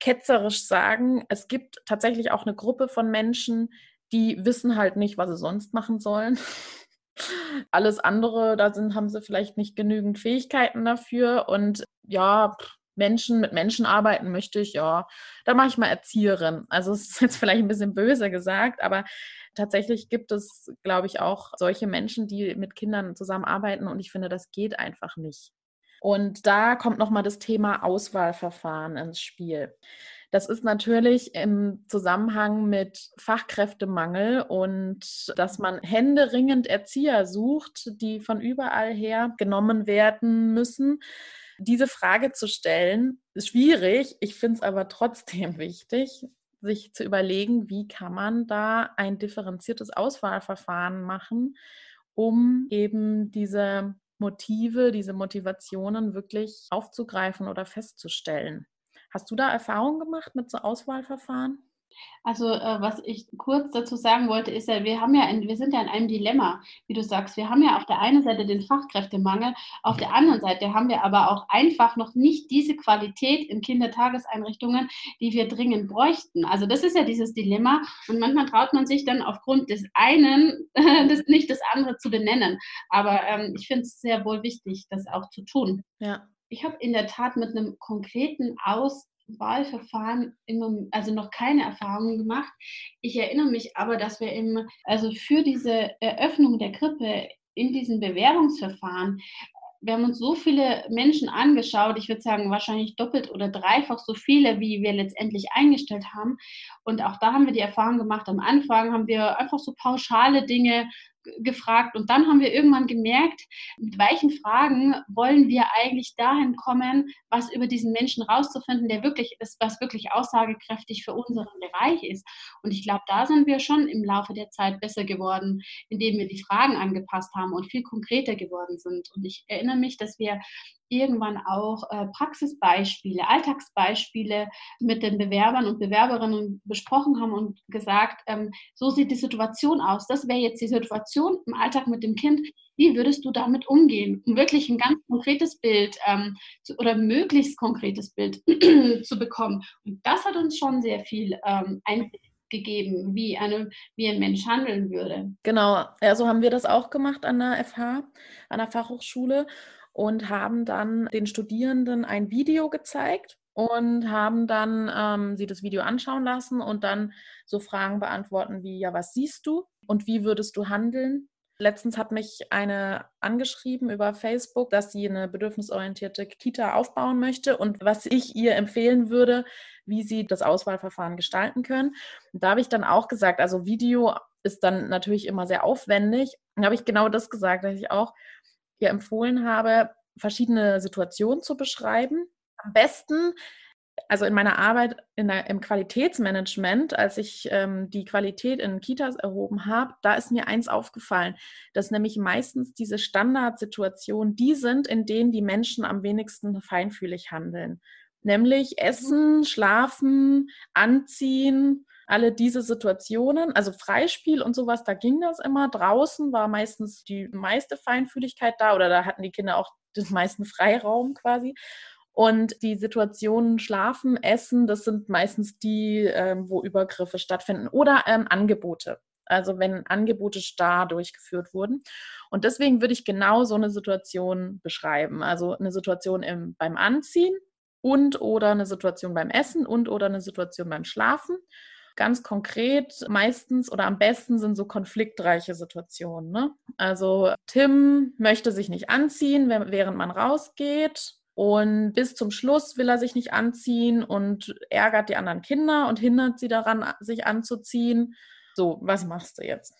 ketzerisch sagen, es gibt tatsächlich auch eine Gruppe von Menschen, die wissen halt nicht, was sie sonst machen sollen. [LAUGHS] Alles andere, da sind, haben sie vielleicht nicht genügend Fähigkeiten dafür. Und ja, Menschen mit Menschen arbeiten möchte ich, ja, da mache ich mal Erzieherin. Also es ist jetzt vielleicht ein bisschen böse gesagt, aber tatsächlich gibt es, glaube ich, auch solche Menschen, die mit Kindern zusammenarbeiten und ich finde, das geht einfach nicht. Und da kommt nochmal das Thema Auswahlverfahren ins Spiel. Das ist natürlich im Zusammenhang mit Fachkräftemangel und dass man händeringend Erzieher sucht, die von überall her genommen werden müssen. Diese Frage zu stellen, ist schwierig. Ich finde es aber trotzdem [LAUGHS] wichtig, sich zu überlegen, wie kann man da ein differenziertes Auswahlverfahren machen, um eben diese Motive, diese Motivationen wirklich aufzugreifen oder festzustellen. Hast du da Erfahrungen gemacht mit so Auswahlverfahren? Also äh, was ich kurz dazu sagen wollte, ist ja, wir haben ja, ein, wir sind ja in einem Dilemma, wie du sagst. Wir haben ja auf der einen Seite den Fachkräftemangel, auf der anderen Seite haben wir aber auch einfach noch nicht diese Qualität in Kindertageseinrichtungen, die wir dringend bräuchten. Also das ist ja dieses Dilemma und manchmal traut man sich dann aufgrund des einen [LAUGHS] das, nicht das andere zu benennen. Aber ähm, ich finde es sehr wohl wichtig, das auch zu tun. Ja. Ich habe in der Tat mit einem konkreten Aus Wahlverfahren immer, also noch keine Erfahrungen gemacht. Ich erinnere mich aber, dass wir im, also für diese Eröffnung der Krippe in diesen Bewerbungsverfahren, wir haben uns so viele Menschen angeschaut, ich würde sagen wahrscheinlich doppelt oder dreifach so viele, wie wir letztendlich eingestellt haben. Und auch da haben wir die Erfahrung gemacht, am Anfang haben wir einfach so pauschale Dinge gefragt und dann haben wir irgendwann gemerkt, mit welchen Fragen wollen wir eigentlich dahin kommen, was über diesen Menschen rauszufinden, der wirklich ist, was wirklich aussagekräftig für unseren Bereich ist. Und ich glaube, da sind wir schon im Laufe der Zeit besser geworden, indem wir die Fragen angepasst haben und viel konkreter geworden sind. Und ich erinnere mich, dass wir irgendwann auch äh, Praxisbeispiele, Alltagsbeispiele mit den Bewerbern und Bewerberinnen besprochen haben und gesagt, ähm, so sieht die Situation aus. Das wäre jetzt die Situation im Alltag mit dem Kind. Wie würdest du damit umgehen? Um wirklich ein ganz konkretes Bild ähm, zu, oder möglichst konkretes Bild [CLEARS THROAT] zu bekommen. Und das hat uns schon sehr viel ähm, Einblick gegeben, wie, eine, wie ein Mensch handeln würde. Genau, ja, so haben wir das auch gemacht an der FH, an der Fachhochschule und haben dann den Studierenden ein Video gezeigt und haben dann ähm, sie das Video anschauen lassen und dann so Fragen beantworten wie, ja, was siehst du und wie würdest du handeln? Letztens hat mich eine angeschrieben über Facebook, dass sie eine bedürfnisorientierte Kita aufbauen möchte und was ich ihr empfehlen würde, wie sie das Auswahlverfahren gestalten können. Und da habe ich dann auch gesagt, also Video ist dann natürlich immer sehr aufwendig. Da habe ich genau das gesagt, dass ich auch ihr empfohlen habe, verschiedene Situationen zu beschreiben am besten, also in meiner Arbeit in der, im Qualitätsmanagement, als ich ähm, die Qualität in Kitas erhoben habe, da ist mir eins aufgefallen, dass nämlich meistens diese Standardsituationen die sind, in denen die Menschen am wenigsten feinfühlig handeln. Nämlich mhm. Essen, Schlafen, Anziehen, alle diese Situationen, also Freispiel und sowas, da ging das immer. Draußen war meistens die meiste Feinfühligkeit da oder da hatten die Kinder auch den meisten Freiraum quasi. Und die Situationen Schlafen, Essen, das sind meistens die, ähm, wo Übergriffe stattfinden oder ähm, Angebote. Also wenn Angebote starr durchgeführt wurden. Und deswegen würde ich genau so eine Situation beschreiben. Also eine Situation im, beim Anziehen und oder eine Situation beim Essen und oder eine Situation beim Schlafen. Ganz konkret, meistens oder am besten sind so konfliktreiche Situationen. Ne? Also Tim möchte sich nicht anziehen, während man rausgeht. Und bis zum Schluss will er sich nicht anziehen und ärgert die anderen Kinder und hindert sie daran, sich anzuziehen. So, was machst du jetzt?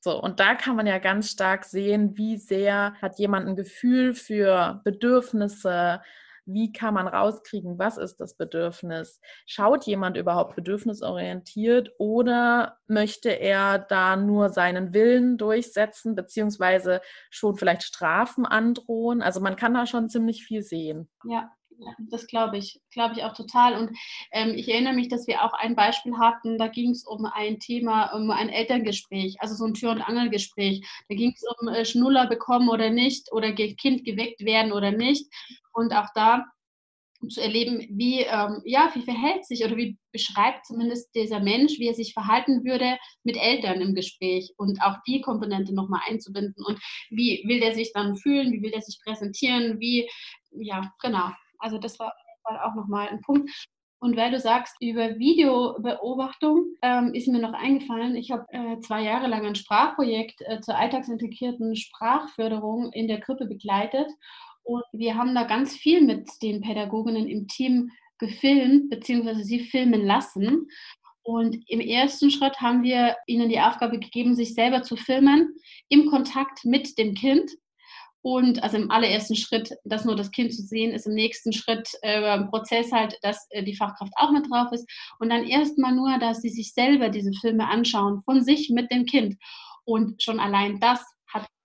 So, und da kann man ja ganz stark sehen, wie sehr hat jemand ein Gefühl für Bedürfnisse, wie kann man rauskriegen, was ist das Bedürfnis? Schaut jemand überhaupt bedürfnisorientiert oder möchte er da nur seinen Willen durchsetzen, beziehungsweise schon vielleicht Strafen androhen? Also man kann da schon ziemlich viel sehen. Ja, das glaube ich, glaube ich auch total. Und ähm, ich erinnere mich, dass wir auch ein Beispiel hatten, da ging es um ein Thema, um ein Elterngespräch, also so ein Tür- und Angelgespräch. Da ging es um äh, Schnuller bekommen oder nicht oder Kind geweckt werden oder nicht und auch da zu erleben, wie, ähm, ja, wie verhält sich oder wie beschreibt zumindest dieser Mensch, wie er sich verhalten würde mit Eltern im Gespräch und auch die Komponente nochmal einzubinden und wie will der sich dann fühlen, wie will der sich präsentieren, wie, ja, genau. Also das war auch nochmal ein Punkt. Und weil du sagst, über Videobeobachtung ähm, ist mir noch eingefallen, ich habe äh, zwei Jahre lang ein Sprachprojekt äh, zur alltagsintegrierten Sprachförderung in der Krippe begleitet. Und wir haben da ganz viel mit den Pädagoginnen im Team gefilmt, beziehungsweise sie filmen lassen. Und im ersten Schritt haben wir ihnen die Aufgabe gegeben, sich selber zu filmen im Kontakt mit dem Kind. Und also im allerersten Schritt, dass nur das Kind zu sehen ist, im nächsten Schritt äh, Prozess halt, dass äh, die Fachkraft auch mit drauf ist. Und dann erstmal nur, dass sie sich selber diese Filme anschauen, von sich mit dem Kind. Und schon allein das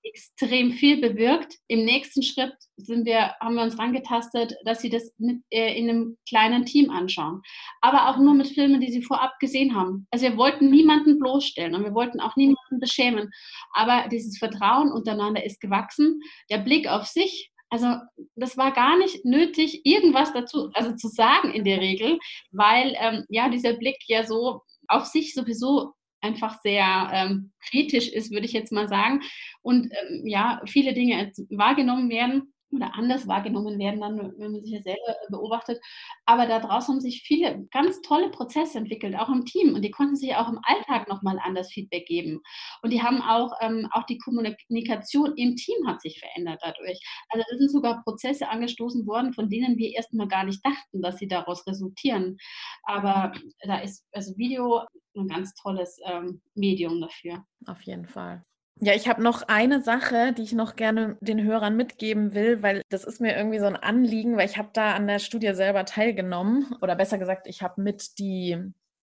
extrem viel bewirkt. Im nächsten Schritt sind wir, haben wir uns rangetastet, dass sie das mit, äh, in einem kleinen Team anschauen. Aber auch nur mit Filmen, die sie vorab gesehen haben. Also wir wollten niemanden bloßstellen und wir wollten auch niemanden beschämen. Aber dieses Vertrauen untereinander ist gewachsen. Der Blick auf sich also das war gar nicht nötig, irgendwas dazu also zu sagen in der Regel, weil ähm, ja dieser Blick ja so auf sich sowieso einfach sehr ähm, kritisch ist, würde ich jetzt mal sagen. Und ähm, ja, viele Dinge wahrgenommen werden oder anders wahrgenommen werden, dann, wenn man sich ja selber beobachtet. Aber da draußen haben sich viele ganz tolle Prozesse entwickelt, auch im Team. Und die konnten sich auch im Alltag nochmal anders Feedback geben. Und die haben auch, ähm, auch die Kommunikation im Team hat sich verändert dadurch. Also es sind sogar Prozesse angestoßen worden, von denen wir erstmal gar nicht dachten, dass sie daraus resultieren. Aber da ist also Video ein ganz tolles ähm, Medium dafür. Auf jeden Fall. Ja, ich habe noch eine Sache, die ich noch gerne den Hörern mitgeben will, weil das ist mir irgendwie so ein Anliegen, weil ich habe da an der Studie selber teilgenommen. Oder besser gesagt, ich habe mit die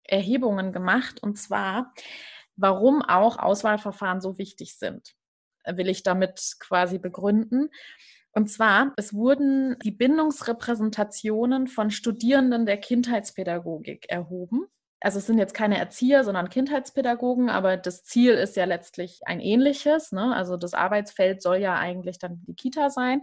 Erhebungen gemacht. Und zwar, warum auch Auswahlverfahren so wichtig sind, will ich damit quasi begründen. Und zwar, es wurden die Bindungsrepräsentationen von Studierenden der Kindheitspädagogik erhoben also es sind jetzt keine Erzieher, sondern Kindheitspädagogen, aber das Ziel ist ja letztlich ein ähnliches. Ne? Also das Arbeitsfeld soll ja eigentlich dann die Kita sein.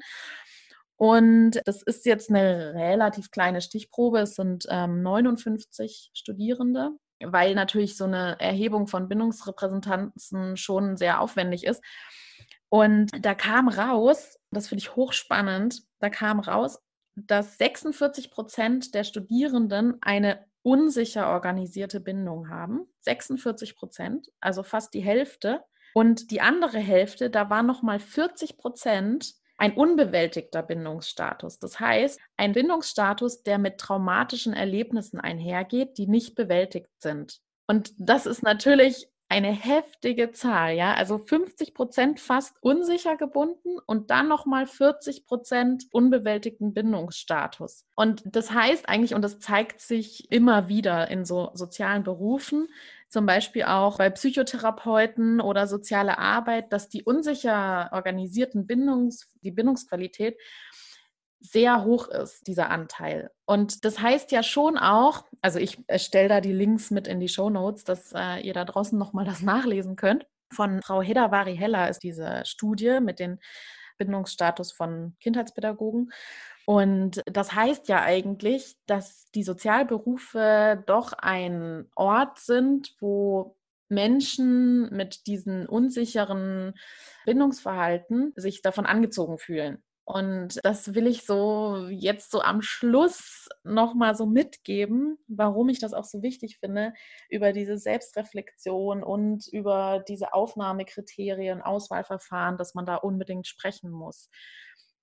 Und das ist jetzt eine relativ kleine Stichprobe. Es sind ähm, 59 Studierende, weil natürlich so eine Erhebung von Bindungsrepräsentanzen schon sehr aufwendig ist. Und da kam raus, das finde ich hochspannend, da kam raus, dass 46 Prozent der Studierenden eine unsicher organisierte Bindung haben. 46 Prozent, also fast die Hälfte. Und die andere Hälfte, da waren nochmal 40 Prozent ein unbewältigter Bindungsstatus. Das heißt, ein Bindungsstatus, der mit traumatischen Erlebnissen einhergeht, die nicht bewältigt sind. Und das ist natürlich eine heftige Zahl, ja. Also 50 Prozent fast unsicher gebunden und dann nochmal 40 Prozent unbewältigten Bindungsstatus. Und das heißt eigentlich, und das zeigt sich immer wieder in so sozialen Berufen, zum Beispiel auch bei Psychotherapeuten oder soziale Arbeit, dass die unsicher organisierten Bindungs, die Bindungsqualität sehr hoch ist, dieser Anteil. Und das heißt ja schon auch, also ich stelle da die Links mit in die Show Notes, dass äh, ihr da draußen nochmal das [LAUGHS] nachlesen könnt. Von Frau Hedavari Heller ist diese Studie mit dem Bindungsstatus von Kindheitspädagogen. Und das heißt ja eigentlich, dass die Sozialberufe doch ein Ort sind, wo Menschen mit diesen unsicheren Bindungsverhalten sich davon angezogen fühlen. Und das will ich so jetzt so am Schluss nochmal so mitgeben, warum ich das auch so wichtig finde, über diese Selbstreflexion und über diese Aufnahmekriterien, Auswahlverfahren, dass man da unbedingt sprechen muss.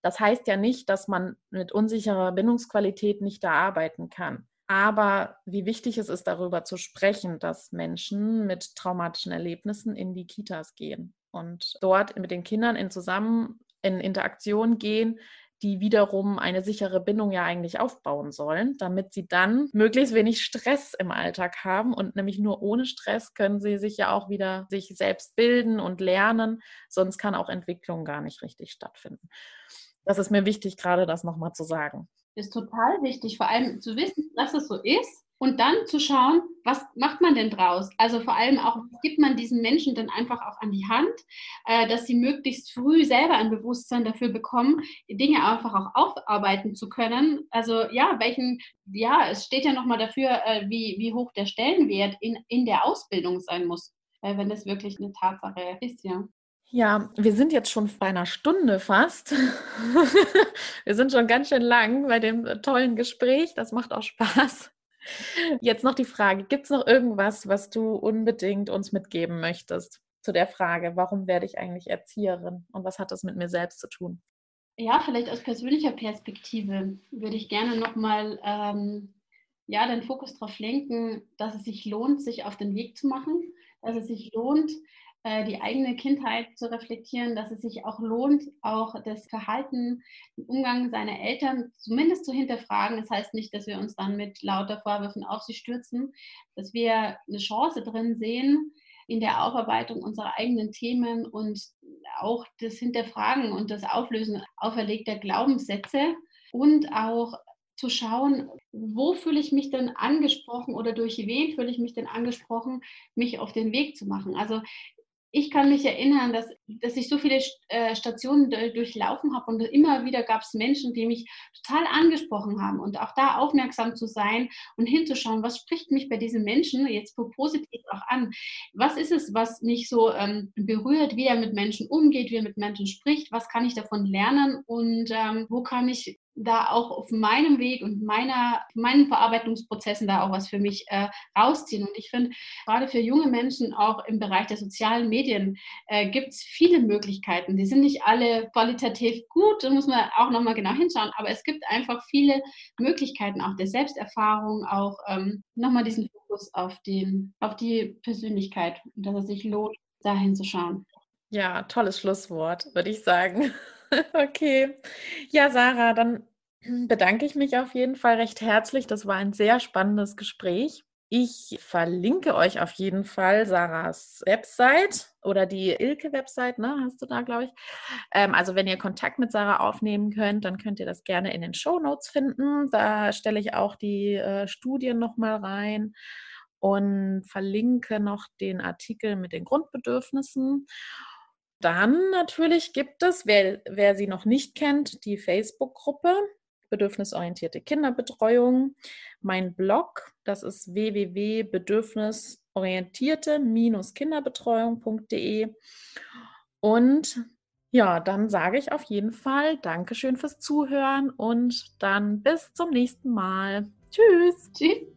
Das heißt ja nicht, dass man mit unsicherer Bindungsqualität nicht da arbeiten kann. Aber wie wichtig es ist, darüber zu sprechen, dass Menschen mit traumatischen Erlebnissen in die Kitas gehen und dort mit den Kindern in Zusammenarbeit in Interaktion gehen, die wiederum eine sichere Bindung ja eigentlich aufbauen sollen, damit sie dann möglichst wenig Stress im Alltag haben und nämlich nur ohne Stress können sie sich ja auch wieder sich selbst bilden und lernen, sonst kann auch Entwicklung gar nicht richtig stattfinden. Das ist mir wichtig, gerade das nochmal zu sagen. Ist total wichtig, vor allem zu wissen, dass es so ist und dann zu schauen, was macht man denn draus? Also vor allem auch, was gibt man diesen Menschen dann einfach auch an die Hand, äh, dass sie möglichst früh selber ein Bewusstsein dafür bekommen, Dinge einfach auch aufarbeiten zu können. Also ja, welchen, ja, es steht ja nochmal dafür, äh, wie, wie hoch der Stellenwert in, in der Ausbildung sein muss, äh, wenn das wirklich eine Tatsache ist, ja. Ja, wir sind jetzt schon bei einer Stunde fast. [LAUGHS] wir sind schon ganz schön lang bei dem tollen Gespräch. Das macht auch Spaß. Jetzt noch die Frage, gibt es noch irgendwas, was du unbedingt uns mitgeben möchtest zu der Frage, warum werde ich eigentlich Erzieherin und was hat das mit mir selbst zu tun? Ja, vielleicht aus persönlicher Perspektive würde ich gerne nochmal ähm, ja, den Fokus darauf lenken, dass es sich lohnt, sich auf den Weg zu machen, dass es sich lohnt, äh, die eigene Kindheit zu reflektieren, dass es sich auch lohnt, auch das Verhalten, den Umgang seiner Eltern zumindest zu hinterfragen. Das heißt nicht, dass wir uns dann mit lauter Vorwürfen auf sie stürzen, dass wir eine Chance drin sehen, in der Aufarbeitung unserer eigenen Themen und auch das Hinterfragen und das Auflösen auferlegter Glaubenssätze und auch zu schauen, wo fühle ich mich denn angesprochen oder durch wen fühle ich mich denn angesprochen, mich auf den Weg zu machen. Also ich kann mich erinnern, dass, dass ich so viele äh, Stationen durchlaufen habe und immer wieder gab es Menschen, die mich total angesprochen haben und auch da aufmerksam zu sein und hinzuschauen, was spricht mich bei diesen Menschen jetzt positiv auch an? Was ist es, was mich so ähm, berührt, wie er mit Menschen umgeht, wie er mit Menschen spricht? Was kann ich davon lernen und ähm, wo kann ich da auch auf meinem Weg und meiner, meinen Verarbeitungsprozessen da auch was für mich äh, rausziehen. Und ich finde, gerade für junge Menschen auch im Bereich der sozialen Medien äh, gibt es viele Möglichkeiten. Die sind nicht alle qualitativ gut, da muss man auch nochmal genau hinschauen, aber es gibt einfach viele Möglichkeiten auch der Selbsterfahrung, auch ähm, nochmal diesen Fokus auf, den, auf die Persönlichkeit, dass es sich lohnt, dahin zu schauen. Ja, tolles Schlusswort, würde ich sagen. [LAUGHS] Okay. Ja, Sarah, dann [CLEARS THROAT] bedanke ich mich auf jeden Fall recht herzlich. Das war ein sehr spannendes Gespräch. Ich verlinke euch auf jeden Fall Sarahs Website oder die Ilke-Website, ne, hast du da, glaube ich. Ähm, also wenn ihr Kontakt mit Sarah aufnehmen könnt, dann könnt ihr das gerne in den Show Notes finden. Da stelle ich auch die äh, Studien nochmal rein und verlinke noch den Artikel mit den Grundbedürfnissen. Dann natürlich gibt es, wer, wer sie noch nicht kennt, die Facebook-Gruppe Bedürfnisorientierte Kinderbetreuung. Mein Blog, das ist www.bedürfnisorientierte-kinderbetreuung.de. Und Ja, dann sage ich auf jeden Fall Dankeschön fürs Zuhören und dann bis zum nächsten Mal. Tschüss. Tschüss.